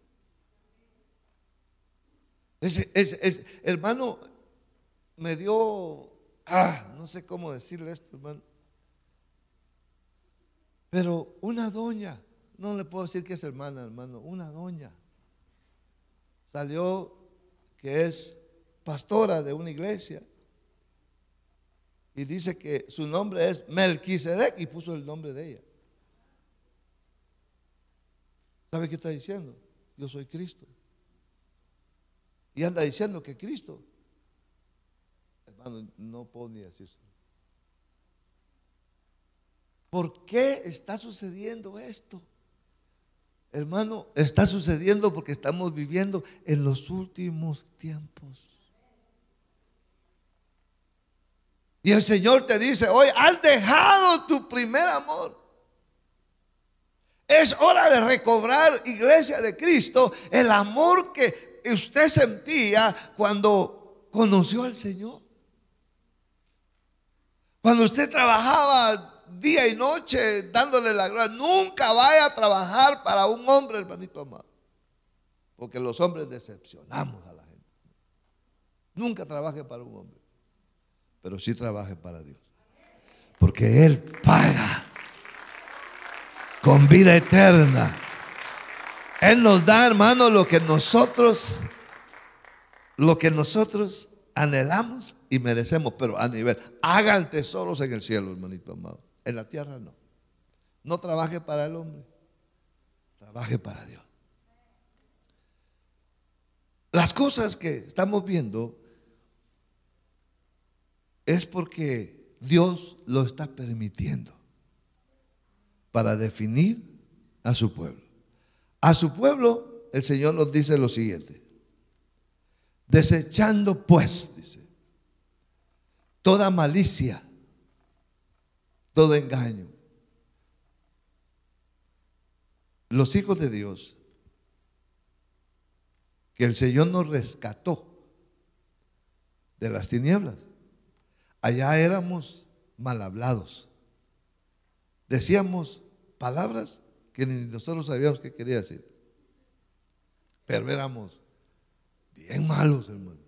S2: Hermano, me dio, ah, no sé cómo decirle esto, hermano. Pero una doña, no le puedo decir que es hermana, hermano, una doña salió que es pastora de una iglesia y dice que su nombre es Melquisedec y puso el nombre de ella. ¿Sabe qué está diciendo? Yo soy Cristo. Y anda diciendo que Cristo, hermano, no puedo ni decirlo. ¿Por qué está sucediendo esto? Hermano, está sucediendo porque estamos viviendo en los últimos tiempos. Y el Señor te dice hoy, has dejado tu primer amor. Es hora de recobrar, iglesia de Cristo, el amor que usted sentía cuando conoció al Señor. Cuando usted trabajaba día y noche dándole la gloria, nunca vaya a trabajar para un hombre, hermanito amado. Porque los hombres decepcionamos a la gente. Nunca trabaje para un hombre, pero sí trabaje para Dios. Porque Él paga con vida eterna. Él nos da, hermano, lo que nosotros, lo que nosotros anhelamos y merecemos, pero a nivel, hagan tesoros en el cielo, hermanito amado. En la tierra no. No trabaje para el hombre, trabaje para Dios. Las cosas que estamos viendo es porque Dios lo está permitiendo para definir a su pueblo. A su pueblo el Señor nos dice lo siguiente. Desechando pues, dice, toda malicia, todo engaño. Los hijos de Dios, que el Señor nos rescató de las tinieblas, allá éramos mal hablados. Decíamos palabras que ni nosotros sabíamos qué quería decir. Pero éramos bien malos, hermano.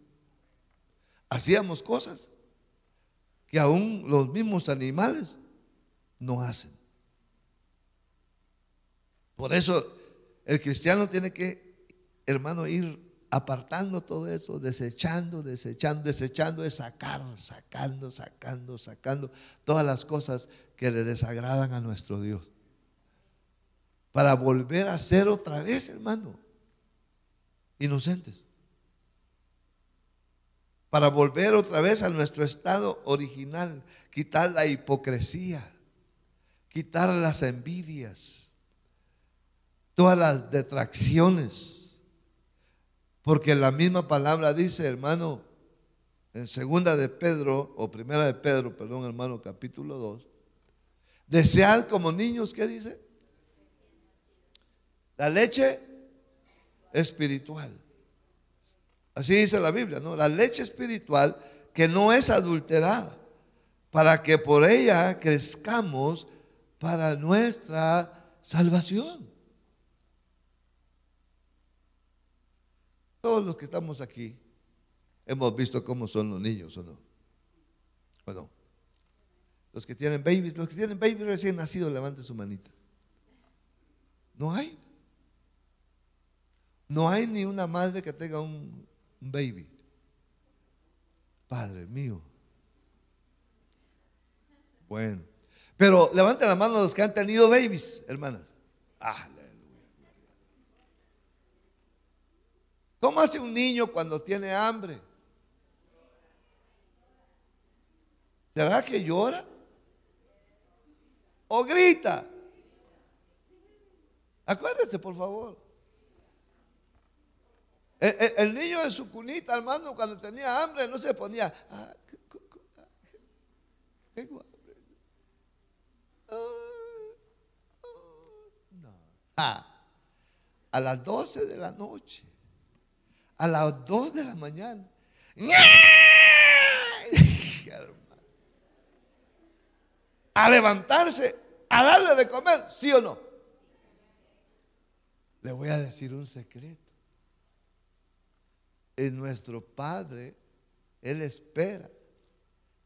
S2: Hacíamos cosas que aún los mismos animales no hacen. Por eso el cristiano tiene que, hermano, ir apartando todo eso, desechando, desechando, desechando, es sacar, sacando, sacando, sacando todas las cosas que le desagradan a nuestro Dios. Para volver a ser otra vez, hermano, inocentes. Para volver otra vez a nuestro estado original, quitar la hipocresía, quitar las envidias, todas las detracciones porque la misma palabra dice, hermano, en segunda de Pedro, o primera de Pedro, perdón, hermano, capítulo 2, desead como niños, ¿qué dice? La leche espiritual. Así dice la Biblia, ¿no? La leche espiritual que no es adulterada, para que por ella crezcamos para nuestra salvación. Todos los que estamos aquí hemos visto cómo son los niños, ¿o no? ¿O no? Los que tienen babies, los que tienen babies recién nacidos, levanten su manita. No hay. No hay ni una madre que tenga un, un baby. Padre mío. Bueno. Pero levanten la mano los que han tenido babies, hermanas. Ah, ¿Cómo hace un niño cuando tiene hambre? ¿Será que llora? ¿O grita? Acuérdese, por favor. El, niño en su cunita, hermano, cuando tenía hambre, no se ponía. Ah, tengo hambre. Ah, ah, a las 12 de la noche a las 2 de la mañana. A levantarse, a darle de comer, ¿sí o no? Le voy a decir un secreto. En nuestro Padre, Él espera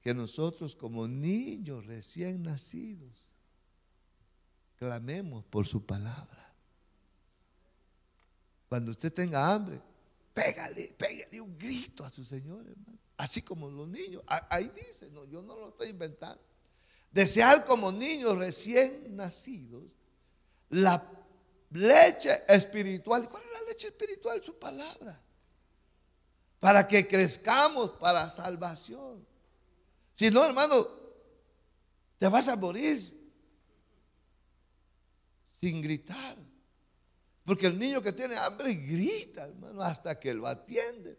S2: que nosotros como niños recién nacidos clamemos por su palabra. Cuando usted tenga hambre, pégale, pégale un grito a su Señor, hermano. Así como los niños. Ahí dice, no, yo no lo estoy inventando. Desear como niños recién nacidos la leche espiritual. ¿Cuál es la leche espiritual? Su palabra. Para que crezcamos para salvación. Si no, hermano, te vas a morir sin gritar. Porque el niño que tiene hambre grita, hermano, hasta que lo atiende.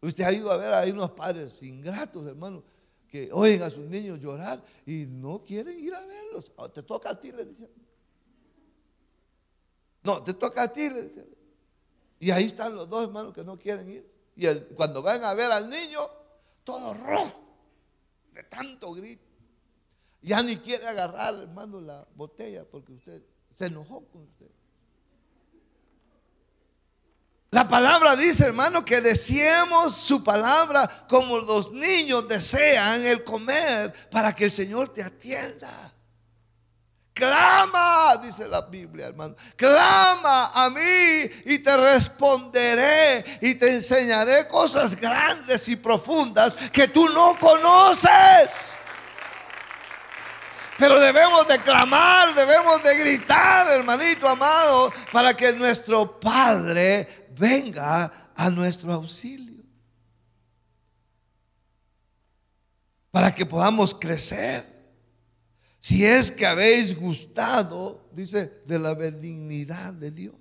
S2: Usted ha ido a ver, hay unos padres ingratos, hermano, que oyen a sus niños llorar y no quieren ir a verlos. Ah, te toca a ti, le dicen. No, te toca a ti. Y ahí están los dos hermanos que no quieren ir. Y cuando van a ver al niño, todo rojo, de tanto grito. Ya ni quiere agarrar, hermano, la botella porque usted se enojó con usted. La palabra dice, hermano, que deseemos su palabra como los niños desean el comer para que el Señor te atienda. Clama, dice la Biblia, hermano. Clama a mí y te responderé y te enseñaré cosas grandes y profundas que tú no conoces. Pero debemos de clamar, debemos de gritar, hermanito amado, para que nuestro Padre venga a nuestro auxilio. Para que podamos crecer. Si es que habéis gustado, dice, de la benignidad de Dios.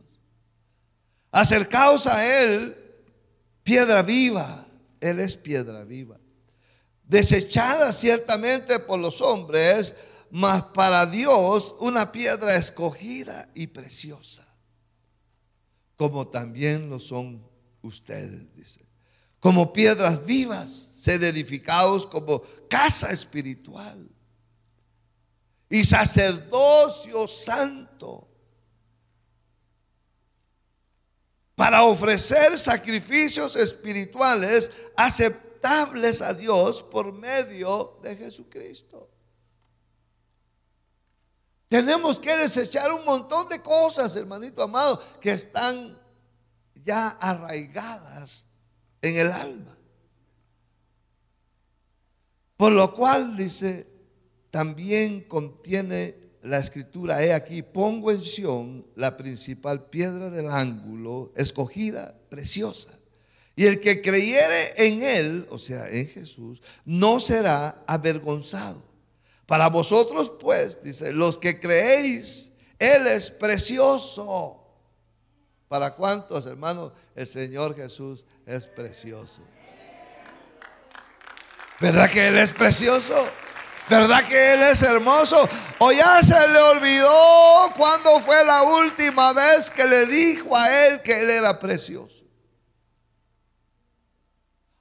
S2: Acercaos a Él, piedra viva. Él es piedra viva. Desechada ciertamente por los hombres, mas para Dios una piedra escogida y preciosa. Como también lo son ustedes, dice. Como piedras vivas, sed edificados como casa espiritual y sacerdocio santo para ofrecer sacrificios espirituales aceptables a Dios por medio de Jesucristo. Tenemos que desechar un montón de cosas, hermanito amado, que están ya arraigadas en el alma. Por lo cual dice también contiene la escritura, he aquí, pongo en Sión la principal piedra del ángulo, escogida, preciosa. Y el que creyere en él, o sea, en Jesús, no será avergonzado. Para vosotros, pues, dice, los que creéis, Él es precioso. ¿Para cuántos, hermanos? El Señor Jesús es precioso. ¿Verdad que Él es precioso? ¿Verdad que Él es hermoso? ¿O ya se le olvidó cuándo fue la última vez que le dijo a Él que Él era precioso?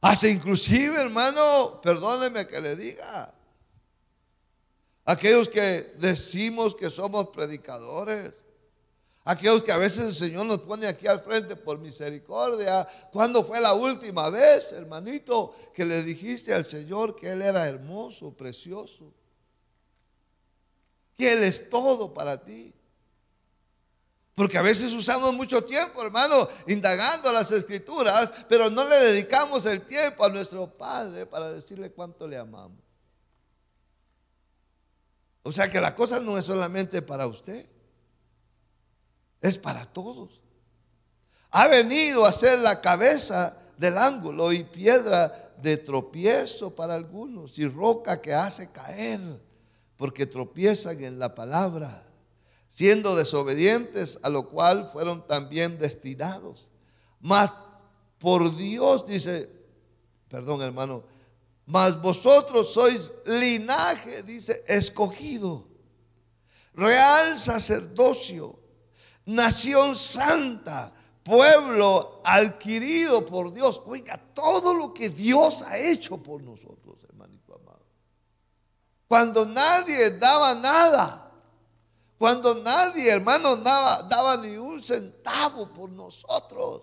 S2: Hace inclusive, hermano, perdóneme que le diga. Aquellos que decimos que somos predicadores. Aquellos que a veces el Señor nos pone aquí al frente por misericordia. ¿Cuándo fue la última vez, hermanito, que le dijiste al Señor que Él era hermoso, precioso? Que Él es todo para ti. Porque a veces usamos mucho tiempo, hermano, indagando las escrituras, pero no le dedicamos el tiempo a nuestro Padre para decirle cuánto le amamos. O sea que la cosa no es solamente para usted es para todos. Ha venido a ser la cabeza del ángulo y piedra de tropiezo para algunos y roca que hace caer porque tropiezan en la palabra, siendo desobedientes a lo cual fueron también destinados. Mas por Dios dice, perdón hermano, mas vosotros sois linaje, dice, escogido, real sacerdocio nación santa, pueblo adquirido por Dios. Oiga, todo lo que Dios ha hecho por nosotros, hermanito amado. Cuando nadie daba nada, cuando nadie, hermano, daba, daba ni un centavo por nosotros.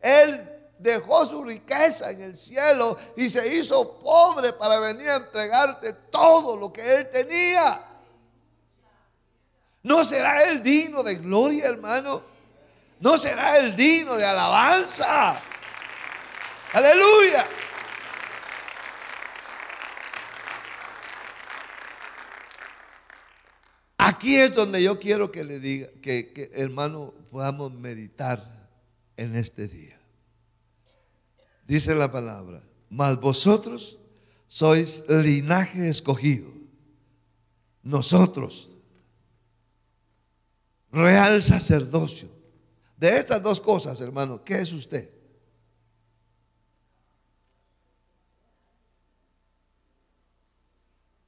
S2: Él dejó su riqueza en el cielo y se hizo pobre para venir a entregarte todo lo que él tenía. ¿No será Él digno de gloria, hermano? ¿No será Él digno de alabanza? Aleluya. Aquí es donde yo quiero que le diga, que, que hermano podamos meditar en este día. Dice la palabra, mas vosotros sois linaje escogido. Nosotros real sacerdocio. De estas dos cosas, hermano, ¿qué es usted?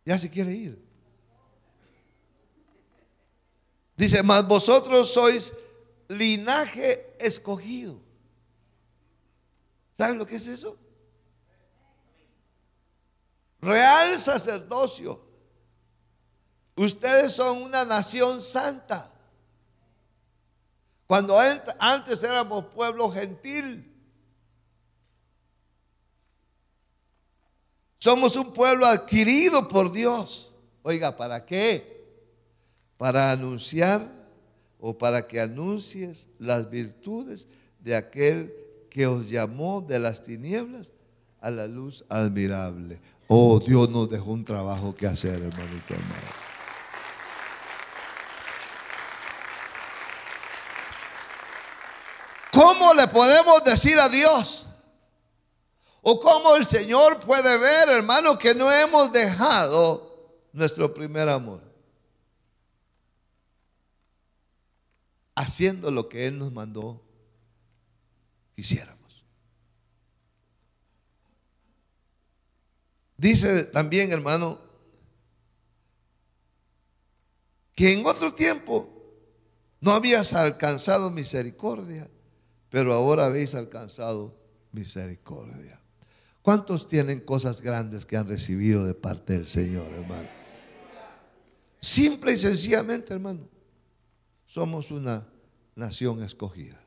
S2: Ya se quiere ir. Dice, mas vosotros sois linaje escogido. ¿Saben lo que es eso? Real sacerdocio. Ustedes son una nación santa. Cuando antes éramos pueblo gentil. Somos un pueblo adquirido por Dios. Oiga, ¿para qué? Para anunciar o para que anuncies las virtudes de aquel que os llamó de las tinieblas a la luz admirable. Oh, Dios nos dejó un trabajo que hacer, hermanito hermano. ¿Cómo le podemos decir a Dios? ¿O cómo el Señor puede ver, hermano, que no hemos dejado nuestro primer amor? Haciendo lo que Él nos mandó que hiciéramos. Dice también, hermano, que en otro tiempo no habías alcanzado misericordia pero ahora habéis alcanzado misericordia. ¿Cuántos tienen cosas grandes que han recibido de parte del Señor, hermano? Simple y sencillamente, hermano, somos una nación escogida.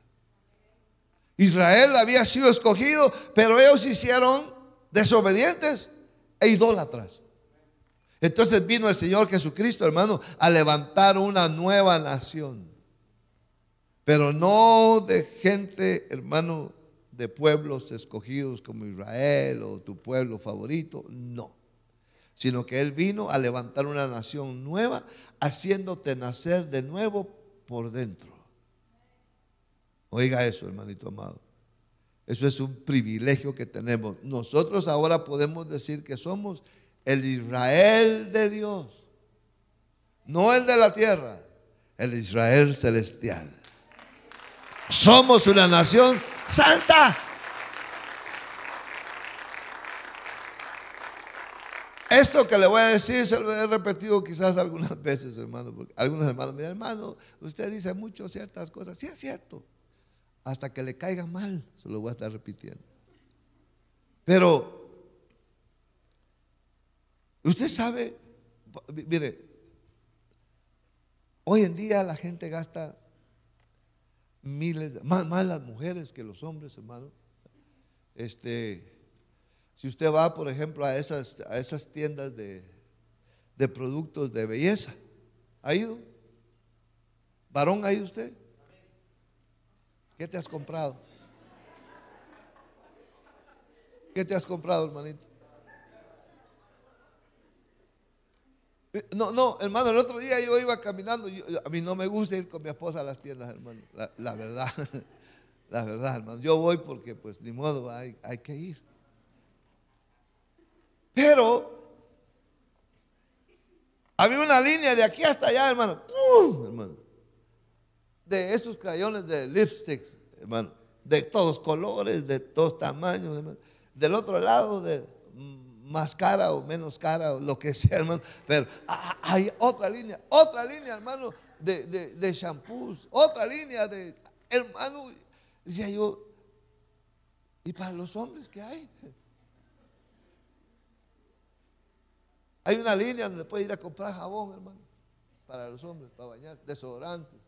S2: Israel había sido escogido, pero ellos hicieron desobedientes e idólatras. Entonces vino el Señor Jesucristo, hermano, a levantar una nueva nación pero no de gente, hermano, de pueblos escogidos como Israel o tu pueblo favorito, no. Sino que Él vino a levantar una nación nueva, haciéndote nacer de nuevo por dentro. Oiga eso, hermanito amado. Eso es un privilegio que tenemos. Nosotros ahora podemos decir que somos el Israel de Dios. No el de la tierra, el Israel celestial. Somos una nación santa. Esto que le voy a decir se lo he repetido quizás algunas veces, hermano, porque algunos hermanos mi hermano, usted dice mucho ciertas cosas. Sí, es cierto. Hasta que le caiga mal, se lo voy a estar repitiendo. Pero, usted sabe, mire, hoy en día la gente gasta miles, más, las mujeres que los hombres, hermano. Este, si usted va, por ejemplo, a esas, a esas tiendas de, de productos de belleza, ¿ha ido? ¿Varón ha ido usted? ¿Qué te has comprado? ¿Qué te has comprado, hermanito? No, no, hermano, el otro día yo iba caminando, a mí no me gusta ir con mi esposa a las tiendas, hermano, la, verdad, la verdad, hermano. Yo voy porque pues ni modo, hay, hay que ir. Pero había una línea de aquí hasta allá, hermano, hermano, de esos crayones de lipsticks, hermano, de todos colores, de todos tamaños, hermano. Del otro lado de más cara o menos cara o lo que sea, hermano. Pero hay otra línea, otra línea, hermano, de, de, shampoos, otra línea de, hermano, decía yo, ¿y para los hombres qué hay? Hay una línea donde puede ir a comprar jabón, hermano, para los hombres, para bañar, desodorantes.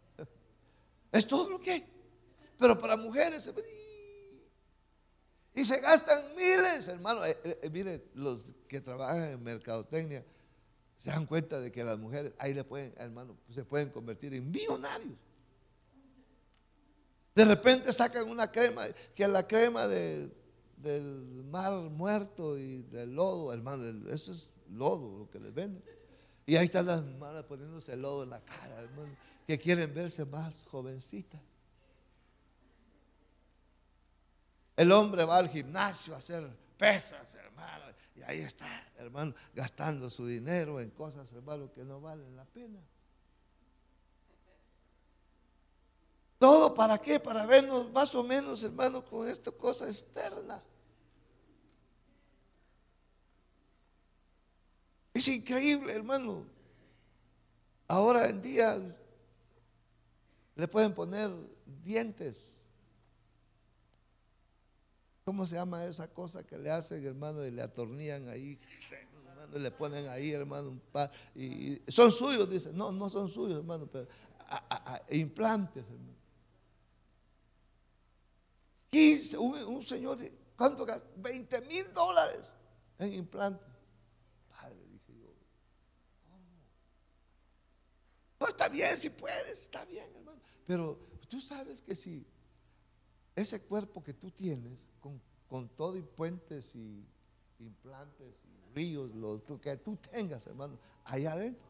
S2: Es todo lo que hay. Pero para mujeres, y se gastan miles, hermano. Eh, eh, eh, miren, los que trabajan en mercadotecnia se dan cuenta de que las mujeres ahí le pueden, hermano, se pueden convertir en millonarios. De repente sacan una crema, que es la crema del mar muerto y del lodo, hermano. Eso es lodo lo que les venden. Y ahí están las hermanas poniéndose el lodo en la cara, hermano, que quieren verse más jovencitas. El hombre va al gimnasio a hacer pesas, hermano. Y ahí está, hermano, gastando su dinero en cosas, hermano, que no valen la pena. ¿Todo para qué? Para vernos más o menos, hermano, con esta cosa externa. Es increíble, hermano. Ahora en día le pueden poner dientes. ¿Cómo se llama esa cosa que le hacen, hermano, y le atornillan ahí, hermano, y le ponen ahí, hermano, un par? Y, son suyos, dice. No, no son suyos, hermano, pero implantes, hermano. Y un, un señor, ¿cuánto gasta? 20 mil dólares en implantes. Padre, dije yo, ¿cómo? No, está bien si puedes, está bien, hermano. Pero tú sabes que si ese cuerpo que tú tienes, con, todo y puentes y implantes y ríos, lo que tú tengas, hermano, allá adentro,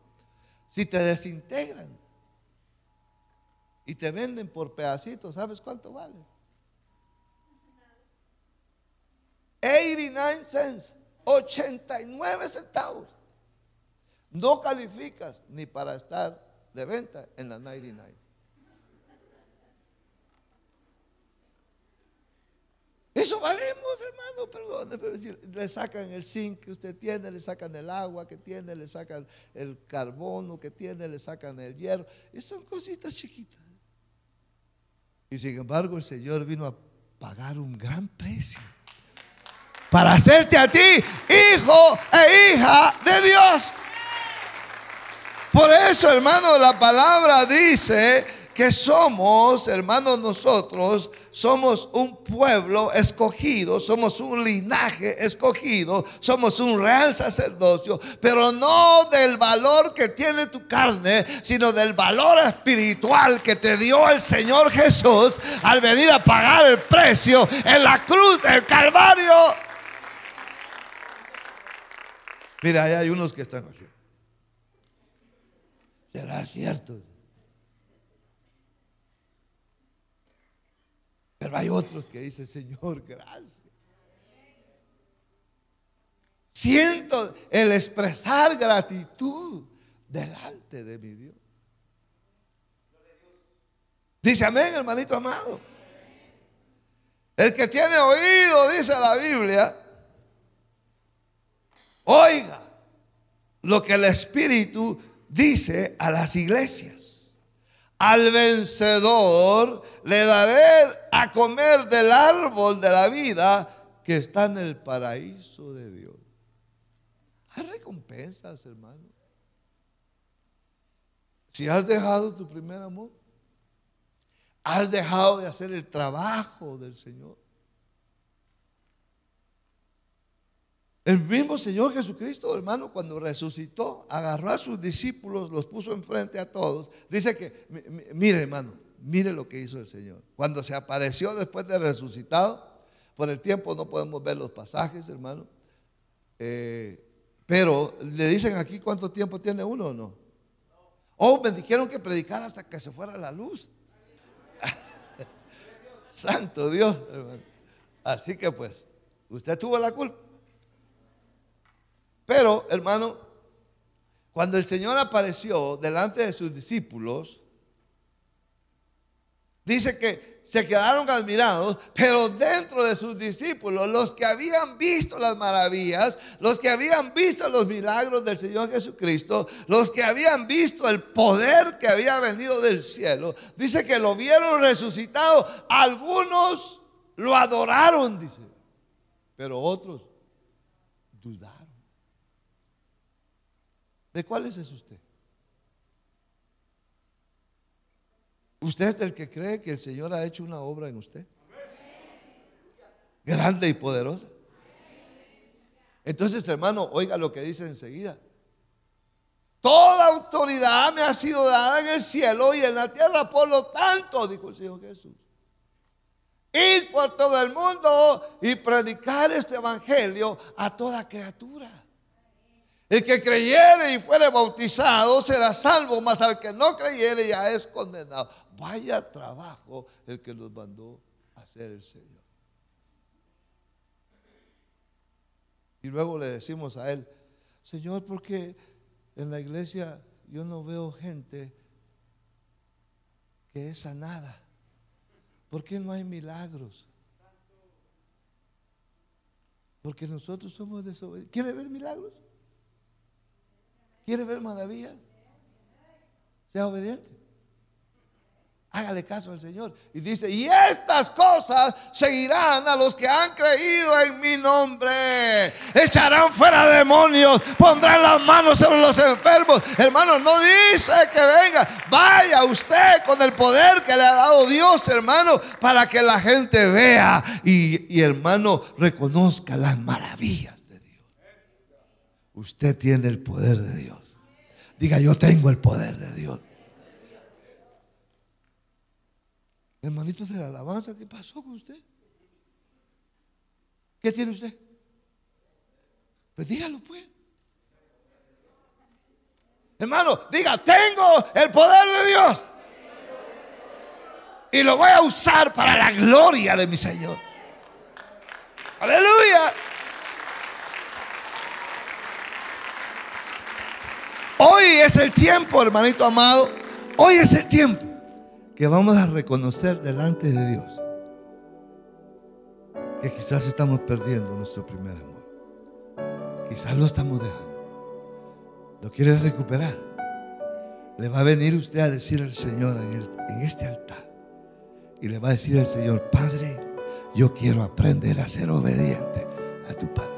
S2: si te desintegran y te venden por pedacitos, ¿sabes cuánto vale? 89 cents, 89 centavos. No calificas ni para estar de venta en la 99. Eso valemos, hermano, perdón. Le sacan el zinc que usted tiene, le sacan el agua que tiene, le sacan el carbono que tiene, le sacan el hierro. Y son cositas chiquitas. Y sin embargo el Señor vino a pagar un gran precio para hacerte a ti hijo e hija de Dios. Por eso, hermano, la palabra dice que somos, hermanos, nosotros somos un pueblo escogido, somos un linaje escogido, somos un real sacerdocio, pero no del valor que tiene tu carne, sino del valor espiritual que te dio el Señor Jesús al venir a pagar el precio en la cruz del Calvario. Mira, hay unos que están. ¿Será cierto? Pero hay otros que dicen, Señor, gracias. Siento el expresar gratitud delante de mi Dios. Dice amén, hermanito amado. El que tiene oído, dice la Biblia, oiga lo que el Espíritu dice a las iglesias. Al vencedor le daré a comer del árbol de la vida que está en el paraíso de Dios. Hay recompensas, hermano. Si has dejado tu primer amor, has dejado de hacer el trabajo del Señor. El mismo Señor Jesucristo, hermano, cuando resucitó, agarró a sus discípulos, los puso enfrente a todos. Dice que, mire hermano, mire lo que hizo el Señor. Cuando se apareció después de resucitado, por el tiempo no podemos ver los pasajes, hermano. Eh, pero le dicen aquí cuánto tiempo tiene uno o no. Oh, me dijeron que predicara hasta que se fuera la luz. Santo Dios, hermano. Así que pues, usted tuvo la culpa. Pero, hermano, cuando el Señor apareció delante de sus discípulos, dice que se quedaron admirados, pero dentro de sus discípulos, los que habían visto las maravillas, los que habían visto los milagros del Señor Jesucristo, los que habían visto el poder que había venido del cielo, dice que lo vieron resucitado. Algunos lo adoraron, dice, pero otros ¿De cuáles es usted? ¿Usted es el que cree que el Señor ha hecho una obra en usted? Grande y poderosa. Entonces, hermano, oiga lo que dice enseguida. Toda autoridad me ha sido dada en el cielo y en la tierra, por lo tanto, dijo el Señor Jesús. Ir por todo el mundo y predicar este evangelio a toda criatura. El que creyere y fuere bautizado será salvo, mas al que no creyere ya es condenado. Vaya trabajo el que nos mandó hacer el Señor. Y luego le decimos a él, Señor, porque en la iglesia yo no veo gente que es sanada? ¿Por qué no hay milagros? Porque nosotros somos desobedientes. ¿Quiere ver milagros? ¿Quiere ver maravillas? Sea obediente. Hágale caso al Señor. Y dice, y estas cosas seguirán a los que han creído en mi nombre. Echarán fuera demonios, pondrán las manos sobre los enfermos. Hermano, no dice que venga. Vaya usted con el poder que le ha dado Dios, hermano, para que la gente vea y, y hermano reconozca las maravillas. Usted tiene el poder de Dios. Diga, yo tengo el poder de Dios. Hermanitos de la alabanza, ¿qué pasó con usted? ¿Qué tiene usted? Pues dígalo pues. Hermano, diga, tengo el poder de Dios. Y lo voy a usar para la gloria de mi Señor. Aleluya. Hoy es el tiempo, hermanito amado. Hoy es el tiempo que vamos a reconocer delante de Dios que quizás estamos perdiendo nuestro primer amor. Quizás lo estamos dejando. Lo quiere recuperar. Le va a venir usted a decir al Señor en, en este altar. Y le va a decir al Señor, Padre, yo quiero aprender a ser obediente a tu palabra.